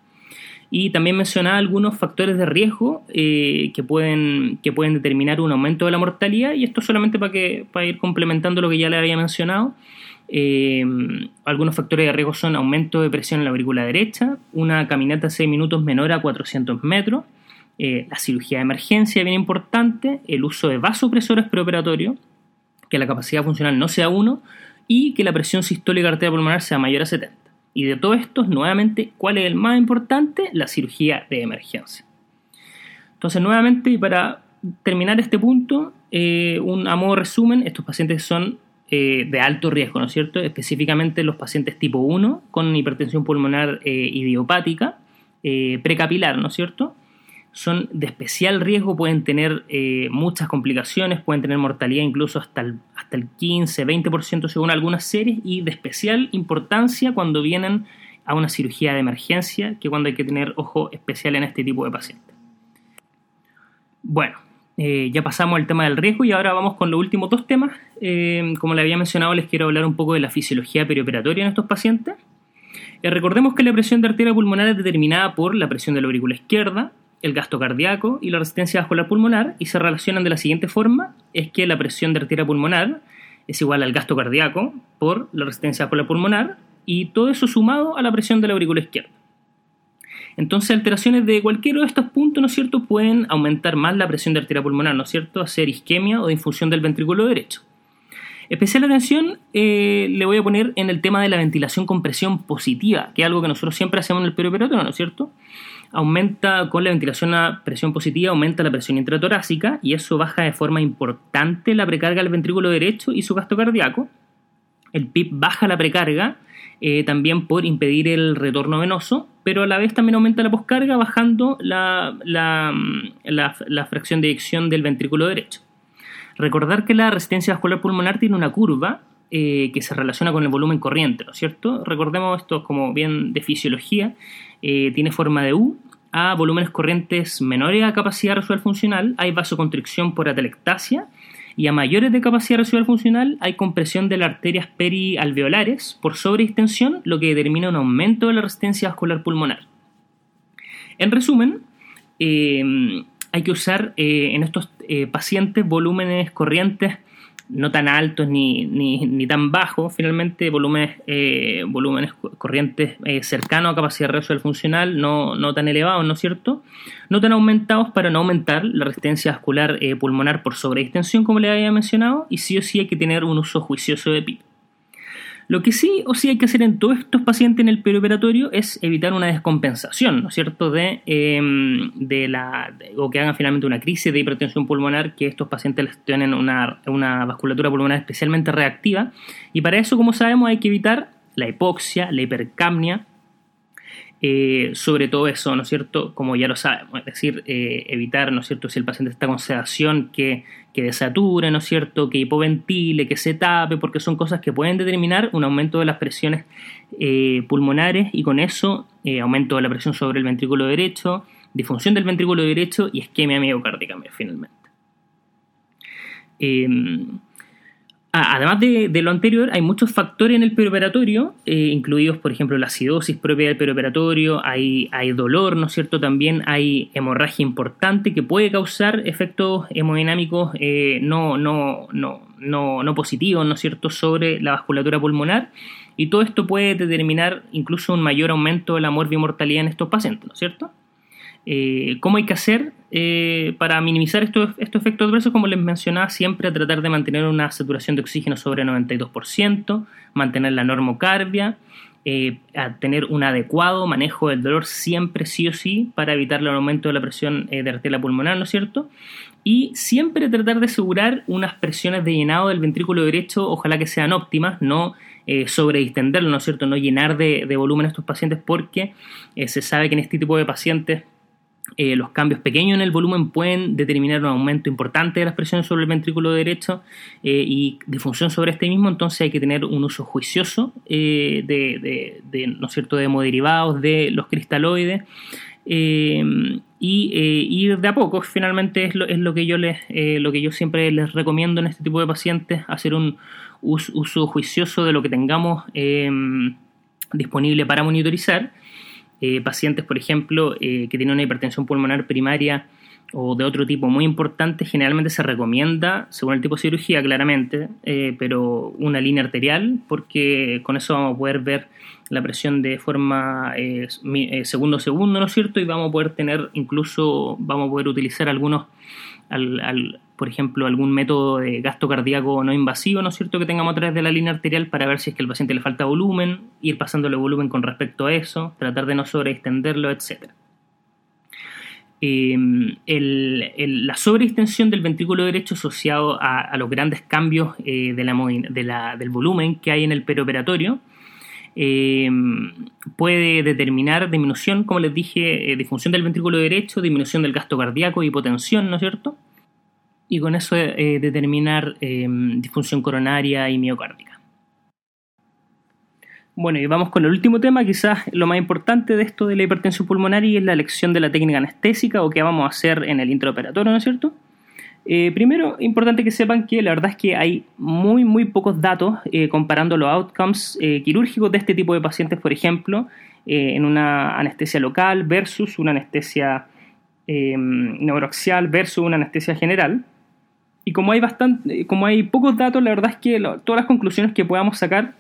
Y también mencionaba algunos factores de riesgo que, pueden, que pueden determinar un aumento de la mortalidad, y esto solamente para, que, para ir complementando lo que ya le había mencionado. algunos factores de riesgo son aumento de presión en la aurícula derecha, una caminata de 6 minutos menor a 400 metros, eh, la cirugía de emergencia, bien importante, el uso de vasopresores preoperatorios, que la capacidad funcional no sea 1 y que la presión sistólica arterial pulmonar sea mayor a 70. Y de todo esto, nuevamente, ¿cuál es el más importante? La cirugía de emergencia. Entonces, nuevamente, para terminar este punto, eh, un, a modo resumen, estos pacientes son eh, de alto riesgo, ¿no es cierto? Específicamente los pacientes tipo 1 con hipertensión pulmonar idiopática, precapilar, ¿no es cierto? Son de especial riesgo, pueden tener eh, muchas complicaciones, pueden tener mortalidad incluso hasta el, hasta el 15, 20% según algunas series, y de especial importancia cuando vienen a una cirugía de emergencia, que cuando hay que tener ojo especial en este tipo de pacientes. Bueno, eh, ya pasamos al tema del riesgo y ahora vamos con los últimos dos temas. Eh, como le había mencionado, les quiero hablar un poco de la fisiología perioperatoria en estos pacientes. recordemos que la presión de arteria pulmonar es determinada por la presión de la aurícula izquierda, el gasto cardíaco y la resistencia vascular pulmonar y se relacionan de la siguiente forma, es que la presión de arteria pulmonar es igual al gasto cardíaco por la resistencia vascular pulmonar y todo eso sumado a la presión de la aurícula izquierda. Entonces, alteraciones de cualquiera de estos puntos, ¿no es cierto?, pueden aumentar más la presión de arteria pulmonar, ¿no es cierto?, hacer isquemia o de infusión del ventrículo derecho. Especial atención eh, le voy a poner en el tema de la ventilación con presión positiva, que es algo que nosotros siempre hacemos en el perioperatorio, ¿no es cierto? Aumenta con la ventilación a presión positiva, aumenta la presión intratorácica y eso baja de forma importante la precarga del ventrículo derecho y su gasto cardíaco. El PIB baja la precarga eh, también por impedir el retorno venoso, pero a la vez también aumenta la poscarga bajando la, la, la fracción de eyección del ventrículo derecho. Recordar que la resistencia vascular pulmonar tiene una curva eh, que se relaciona con el volumen corriente, ¿no es cierto? Recordemos esto como bien de fisiología, eh, tiene forma de U, a volúmenes corrientes menores a capacidad residual funcional hay vasoconstricción por atelectasia y a mayores de capacidad residual funcional hay compresión de las arterias perialveolares por sobreextensión, lo que determina un aumento de la resistencia vascular pulmonar. En resumen, eh, hay que usar en estos pacientes volúmenes corrientes no tan altos ni, ni, tan bajos, finalmente volúmenes, eh, volúmenes corrientes eh, cercanos a capacidad residual funcional, no, no, tan elevados, ¿no es cierto? No tan aumentados para no aumentar la resistencia vascular eh, pulmonar por sobreextensión, como le había mencionado, y sí o sí hay que tener un uso juicioso de PIP. Lo que sí o sí hay que hacer en todos estos pacientes en el perioperatorio es evitar una descompensación, ¿no es cierto?, de, em, de la, o que hagan finalmente una crisis de hipertensión pulmonar, que estos pacientes tienen una, una vasculatura pulmonar especialmente reactiva. Y para eso, como sabemos, hay que evitar la hipoxia, la hipercapnia, eh, sobre todo eso, ¿no es cierto? Como ya lo sabemos, es decir, eh, evitar, ¿no es cierto? Si el paciente está con sedación, que, que desature, ¿no es cierto? Que hipoventile, que se tape, porque son cosas que pueden determinar un aumento de las presiones eh, pulmonares y con eso aumento de la presión sobre el ventrículo derecho, disfunción del ventrículo derecho y isquemia miocárdica finalmente. Además de, lo anterior, hay muchos factores en el perioperatorio, eh, incluidos, por ejemplo, la acidosis propia del perioperatorio, hay, hay dolor, ¿no es cierto? También hay hemorragia importante que puede causar efectos hemodinámicos eh, no, no, no, no, no positivos, ¿no es cierto?, sobre la vasculatura pulmonar. Y todo esto puede determinar incluso un mayor aumento de la morbimortalidad en estos pacientes, ¿no es cierto? Eh, ¿Cómo hay que hacer eh, para minimizar estos, estos efectos adversos? Como les mencionaba, siempre tratar de mantener una saturación de oxígeno sobre 92%, mantener la normocarbia, a tener un adecuado manejo del dolor siempre sí o sí para evitar el aumento de la presión de arteria pulmonar, ¿no es cierto? Y siempre tratar de asegurar unas presiones de llenado del ventrículo derecho, ojalá que sean óptimas, no eh, ¿no es cierto? No llenar de, volumen a estos pacientes porque se sabe que en este tipo de pacientes eh, los cambios pequeños en el volumen pueden determinar un aumento importante de las presiones sobre el ventrículo derecho eh, y función sobre este mismo, entonces hay que tener un uso juicioso eh, de, ¿no es cierto?, de hemoderivados, de los cristaloides. y ir de a poco, finalmente es lo, es lo que yo les, lo que yo siempre les recomiendo en este tipo de pacientes, hacer un uso juicioso de lo que tengamos disponible para monitorizar eh, pacientes, por ejemplo, eh, que tienen una hipertensión pulmonar primaria o de otro tipo muy importante, generalmente se recomienda, según el tipo de cirugía claramente, eh, pero una línea arterial, porque con eso vamos a poder ver la presión de forma segundo a segundo, ¿no es cierto? Y vamos a poder tener incluso, vamos a poder utilizar algunos, al, por ejemplo, algún método de gasto cardíaco no invasivo, ¿no es cierto?, que tengamos a través de la línea arterial para ver si es que al paciente le falta volumen, ir pasándole volumen con respecto a eso, tratar de no sobreextenderlo, etc. Em, la sobreextensión del ventrículo derecho asociado a, los grandes cambios eh, del volumen que hay en el peroperatorio em, puede determinar disminución, como les dije, eh, disfunción del ventrículo derecho, disminución del gasto cardíaco, hipotensión, ¿no es cierto? Y con eso eh, determinar em, disfunción coronaria y miocárdica. Bueno, y vamos con el último tema, quizás lo más importante de esto de la hipertensión pulmonar y es la elección de la técnica anestésica o qué vamos a hacer en el intraoperatorio, ¿no es cierto? Eh, primero, importante que sepan que la verdad es que hay muy, muy pocos datos eh, comparando los outcomes quirúrgicos de este tipo de pacientes, por ejemplo, en una anestesia local versus una anestesia em, neuroaxial versus una anestesia general. Y como hay, bastante, como hay pocos datos, la verdad es que todas las conclusiones que podamos sacar,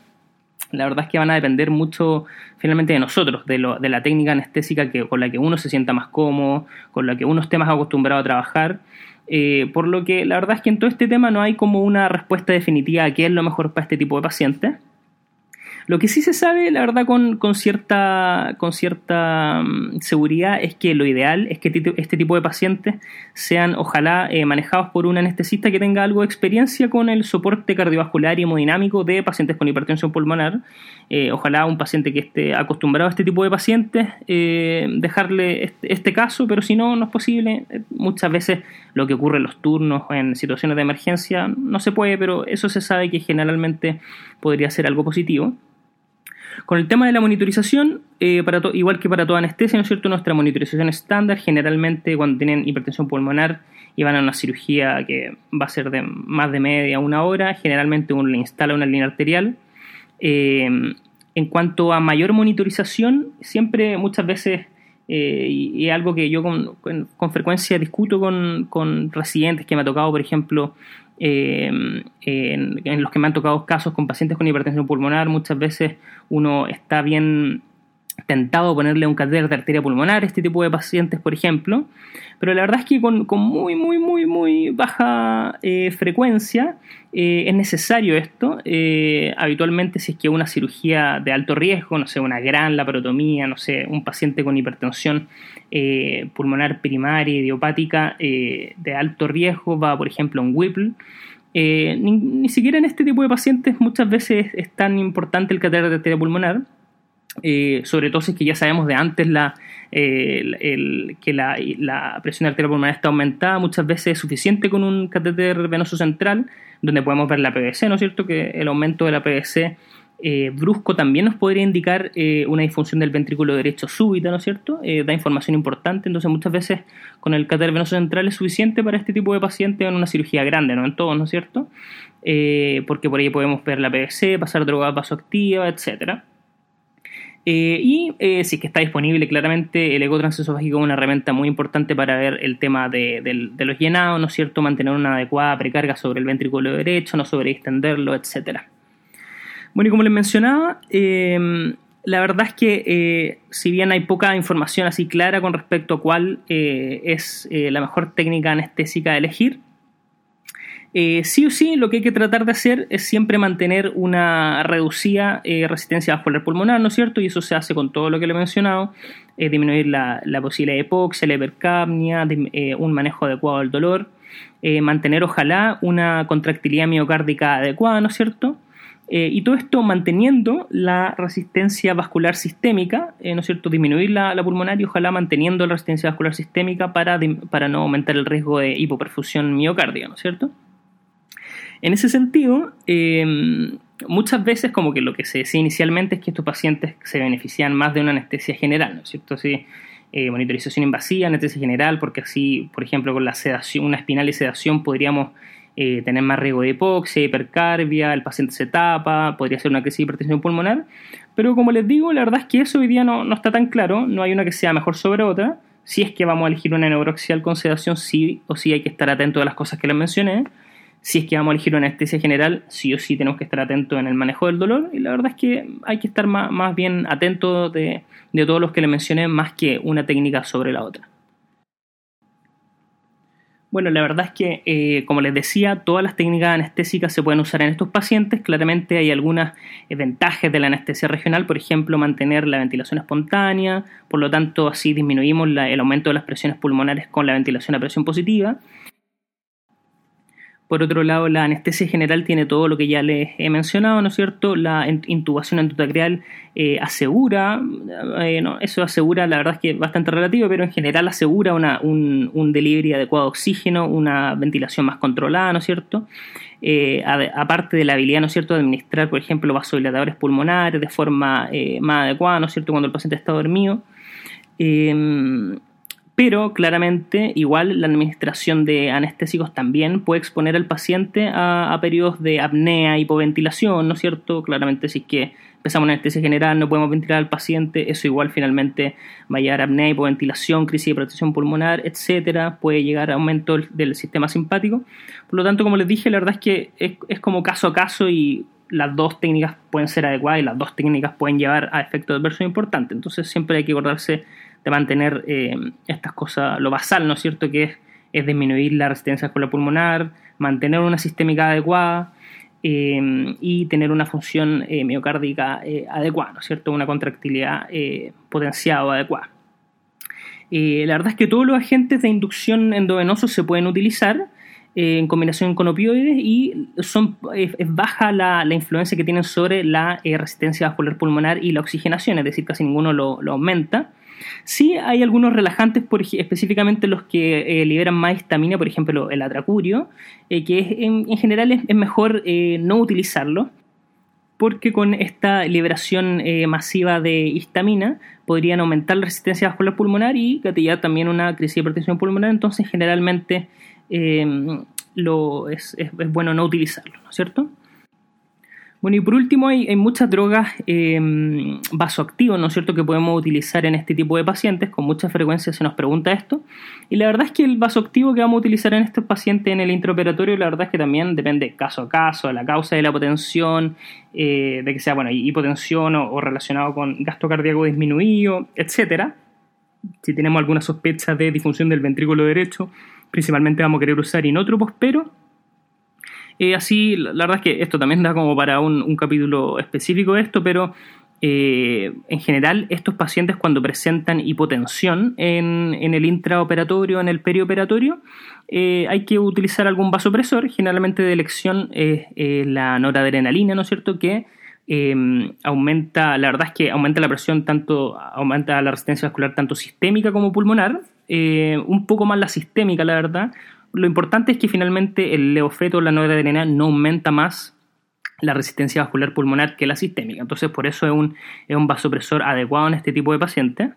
la verdad es que van a depender mucho finalmente de nosotros, de, lo, de la técnica anestésica que, con la que uno se sienta más cómodo, con la que uno esté más acostumbrado a trabajar. Eh, por lo que la verdad es que en todo este tema no hay como una respuesta definitiva a qué es lo mejor para este tipo de pacientes. Lo que sí se sabe, la verdad, con, cierta, con cierta mm, seguridad es que lo ideal es que este tipo de pacientes sean, ojalá, eh, manejados por un anestesista que tenga algo de experiencia con el soporte cardiovascular y hemodinámico de pacientes con hipertensión pulmonar. Eh, ojalá un paciente que esté acostumbrado a este tipo de pacientes, eh, dejarle este, este, caso, pero si no, no es posible. Muchas veces lo que ocurre en los turnos en situaciones de emergencia no se puede, pero eso se sabe que generalmente podría ser algo positivo. Con el tema de la monitorización, eh, para igual que para toda anestesia, ¿no es cierto? Nuestra monitorización estándar, generalmente cuando tienen hipertensión pulmonar y van a una cirugía que va a ser de más de media, una hora, generalmente uno le instala una línea arterial. Eh, en cuanto a mayor monitorización, siempre muchas veces, eh, y, algo que yo con, frecuencia discuto con, con, residentes que me ha tocado, por ejemplo, eh, en, los que me han tocado casos con pacientes con hipertensión pulmonar, muchas veces uno está bien tentado ponerle un catéter de arteria pulmonar a este tipo de pacientes, por ejemplo, pero la verdad es que con, muy, muy, muy, muy baja eh, frecuencia eh, es necesario esto. habitualmente, si es que una cirugía de alto riesgo, no sé, una gran laparotomía, no sé, un paciente con hipertensión eh, pulmonar primaria idiopática eh, de alto riesgo va, por ejemplo, en Whipple. Eh, ni, siquiera en este tipo de pacientes muchas veces es tan importante el catéter de arteria pulmonar, sobre todo si es que ya sabemos de antes la, que la, presión de arteria pulmonar está aumentada, muchas veces es suficiente con un catéter venoso central, donde podemos ver la PVC, ¿no es cierto? Que el aumento de la PVC eh, brusco también nos podría indicar eh, una disfunción del ventrículo derecho súbita, ¿no es cierto? Eh, da información importante, entonces muchas veces con el catéter venoso central es suficiente para este tipo de paciente en una cirugía grande, no en todos, ¿no es cierto? porque por ahí podemos ver la PVC, pasar droga vasoactiva, etc. y si es que está disponible, claramente el ego transesofágico es una herramienta muy importante para ver el tema de, los llenados, ¿no es cierto? Mantener una adecuada precarga sobre el ventrículo derecho, no sobre extenderlo, etcétera. Bueno, y como les mencionaba, em, la verdad es que eh, si bien hay poca información así clara con respecto a cuál eh, es eh, la mejor técnica anestésica a elegir, Eh, sí o sí, lo que hay que tratar de hacer es siempre mantener una reducida eh, resistencia vascular pulmonar, ¿no es cierto? Y eso se hace con todo lo que le he mencionado, eh, disminuir la, posibilidad de hipoxia, la hipercapnia, un manejo adecuado del dolor, mantener ojalá una contractilidad miocárdica adecuada, ¿no es cierto? y todo esto manteniendo la resistencia vascular sistémica, ¿no es cierto? Disminuir la, pulmonar y ojalá manteniendo la resistencia vascular sistémica para, para no aumentar el riesgo de hipoperfusión miocárdica, ¿no es cierto? En ese sentido, em, muchas veces como que lo que se decía inicialmente es que estos pacientes se benefician más de una anestesia general, ¿no es cierto? Sí, eh, monitorización invasiva, anestesia general, porque así, por ejemplo, con la sedación, una espinal y sedación podríamos eh, tener más riesgo de hipoxia, hipercarbia, el paciente se tapa, podría ser una crisis de hipertensión pulmonar, pero como les digo, la verdad es que eso hoy día no, no está tan claro, no hay una que sea mejor sobre otra, si es que vamos a elegir una neuroaxial con sedación, sí o sí hay que estar atento a las cosas que les mencioné, si es que vamos a elegir una anestesia general, sí o sí tenemos que estar atentos en el manejo del dolor y la verdad es que hay que estar más, bien atentos de, todos los que le mencioné más que una técnica sobre la otra. Bueno, la verdad es que, eh, como les decía, todas las técnicas anestésicas se pueden usar en estos pacientes. Claramente hay algunas eh, ventajas de la anestesia regional, por ejemplo, mantener la ventilación espontánea, por lo tanto, así disminuimos el aumento de las presiones pulmonares con la ventilación a presión positiva. Por otro lado, la anestesia general tiene todo lo que ya les he mencionado, ¿no es cierto? La intubación endotraqueal eh, asegura, eh, eso asegura, la verdad es que es bastante relativo, pero en general asegura un, un, delivery adecuado de oxígeno, una ventilación más controlada, ¿no es cierto? Eh, aparte de la habilidad, ¿no es cierto?, de administrar, por ejemplo, vasodilatadores pulmonares de forma más adecuada, ¿no es cierto?, cuando el paciente está dormido pero claramente igual la administración de anestésicos también puede exponer al paciente a, periodos de apnea, hipoventilación, ¿no es cierto? Claramente si es que empezamos una anestesia general, no podemos ventilar al paciente, eso igual finalmente va a llegar a apnea, hipoventilación, crisis de protección pulmonar, etcétera, puede llegar a aumento del, sistema simpático. Por lo tanto, como les dije, la verdad es que es, es como caso a caso y las dos técnicas pueden ser adecuadas y las dos técnicas pueden llevar a efectos adversos importantes. Entonces siempre hay que acordarse de mantener eh, estas cosas, lo basal, ¿no es cierto?, que es, disminuir la resistencia vascular pulmonar, mantener una sistémica adecuada eh, y tener una función eh, miocárdica adecuada, ¿no es cierto?, una contractilidad potenciada o adecuada. la verdad es que todos los agentes de inducción endovenosos se pueden utilizar, en combinación con opioides y son, es, baja la, influencia que tienen sobre la resistencia vascular pulmonar y la oxigenación, es decir, casi ninguno lo aumenta. Sí hay algunos relajantes, por, específicamente los que eh, liberan más histamina, por ejemplo el atracurio, eh, que en, general es, mejor eh, no utilizarlo, porque con esta liberación masiva de histamina podrían aumentar la resistencia vascular pulmonar y gatillar también una crisis de hipertensión pulmonar, entonces generalmente lo, es, es bueno no utilizarlo, ¿no es cierto? Bueno, y por último hay, muchas drogas em, vasoactivas, ¿no es cierto?, que podemos utilizar en este tipo de pacientes. Con mucha frecuencia se nos pregunta esto. Y la verdad es que el vasoactivo que vamos a utilizar en estos pacientes en el intraoperatorio, la verdad es que también depende caso a caso, de la causa de la hipotensión, eh, de que sea, bueno, hipotensión o, relacionado con gasto cardíaco disminuido, etcétera. Si tenemos alguna sospecha de disfunción del ventrículo derecho, principalmente vamos a querer usar inótropos, pero eh, así, la, verdad es que esto también da como para un, capítulo específico esto, pero eh, en general estos pacientes cuando presentan hipotensión en, el intraoperatorio, en el perioperatorio, eh, hay que utilizar algún vasopresor, generalmente de elección es la noradrenalina, ¿no es cierto?, que em, aumenta, la verdad es que aumenta la presión tanto, aumenta la resistencia vascular tanto sistémica como pulmonar, un poco más la sistémica, la verdad, lo importante es que finalmente el leofeto, la noradrenalina, no aumenta más la resistencia vascular pulmonar que la sistémica. Entonces, por eso es un, es un vasopresor adecuado en este tipo de pacientes.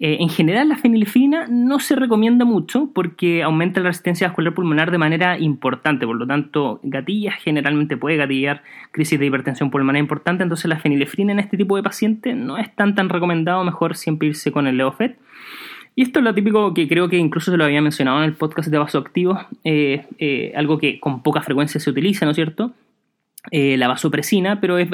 Eh, en general, la fenilefrina no se recomienda mucho porque aumenta la resistencia vascular pulmonar de manera importante, por lo tanto, gatilla generalmente puede gatillar crisis de hipertensión pulmonar importante, entonces la fenilefrina en este tipo de pacientes no es tan tan recomendado, mejor siempre irse con el Leofet. Y esto es lo típico que creo que incluso se lo había mencionado en el podcast de vasoactivos, eh, eh, algo que con poca frecuencia se utiliza, ¿no es cierto? Eh, la vasopresina, pero es,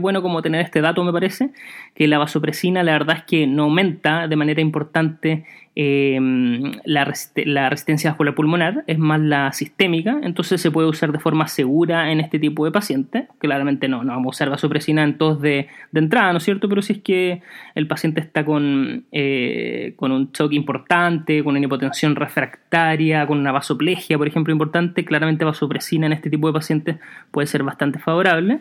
bueno como tener este dato, me parece, que la vasopresina la verdad es que no aumenta de manera importante Em, la, resistencia vascular pulmonar es más la sistémica, entonces se puede usar de forma segura en este tipo de pacientes. Claramente no, no vamos a usar vasopresina en todos de, entrada, ¿no es cierto? Pero si es que el paciente está con, eh, con un choque importante, con una hipotensión refractaria, con una vasoplegia, por ejemplo, importante, claramente vasopresina en este tipo de pacientes puede ser bastante favorable.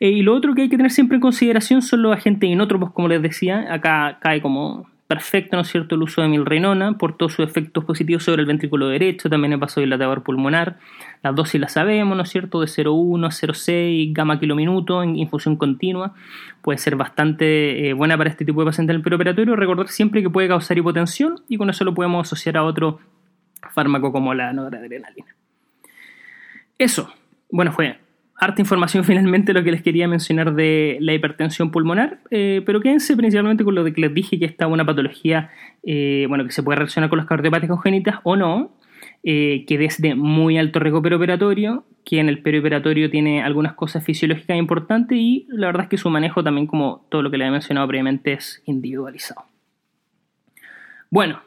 Eh, y lo otro que hay que tener siempre en consideración son los agentes inótropos, como les decía, acá cae como perfecto, ¿no es cierto?, el uso de milrenona por todos sus efectos positivos sobre el ventrículo derecho, también el vasodilatador pulmonar. Las dosis las sabemos, ¿no es cierto?, de 0,1 a 0,6 gamma kilominuto en infusión continua. Puede ser bastante eh, buena para este tipo de pacientes en el preoperatorio. Recordar siempre que puede causar hipotensión y con eso lo podemos asociar a otro fármaco como la noradrenalina. Eso, bueno, fue harta información finalmente lo que les quería mencionar de la hipertensión pulmonar, eh, pero quédense principalmente con lo que les dije que esta es una patología eh, bueno, que se puede relacionar con las cardiopatías congénitas o no, eh, que desde muy alto riesgo perioperatorio, que en el perioperatorio tiene algunas cosas fisiológicas importantes y la verdad es que su manejo también, como todo lo que les he mencionado previamente, es individualizado. Bueno,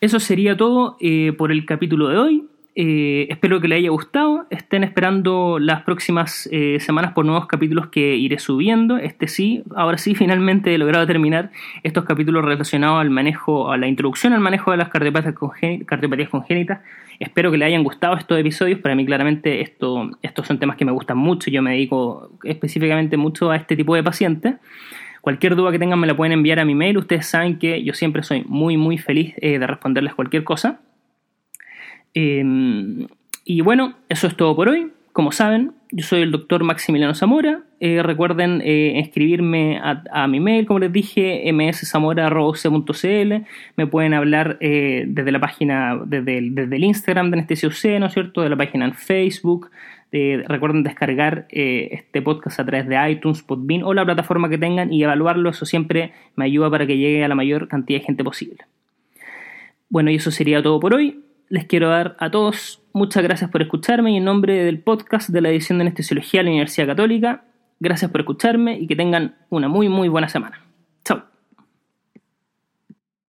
eso sería todo por el capítulo de hoy. Eh, espero que les haya gustado. Estén esperando las próximas eh, semanas por nuevos capítulos que iré subiendo. Este sí, ahora sí, finalmente he logrado terminar estos capítulos relacionados al manejo, a la introducción al manejo de las cardiopatías, congénitas. Espero que les hayan gustado estos episodios. Para mí, claramente, esto, estos son temas que me gustan mucho. Yo me dedico específicamente mucho a este tipo de pacientes. Cualquier duda que tengan me la pueden enviar a mi mail. Ustedes saben que yo siempre soy muy, muy feliz eh, de responderles cualquier cosa. Em, y bueno, eso es todo por hoy. Como saben, yo soy el doctor Maximiliano Zamora. Eh, recuerden eh, escribirme a, mi mail, como les dije, mszamora.c.cl. Me pueden hablar eh, desde la página, desde el, Instagram de Anestesia UC, ¿no es cierto? De la página en Facebook. recuerden descargar este podcast a través de iTunes, Podbean o la plataforma que tengan y evaluarlo. Eso siempre me ayuda para que llegue a la mayor cantidad de gente posible. Bueno, y eso sería todo por hoy les quiero dar a todos muchas gracias por escucharme y en nombre del podcast de la edición de Anestesiología de la Universidad Católica, gracias por escucharme y que tengan una muy muy buena semana.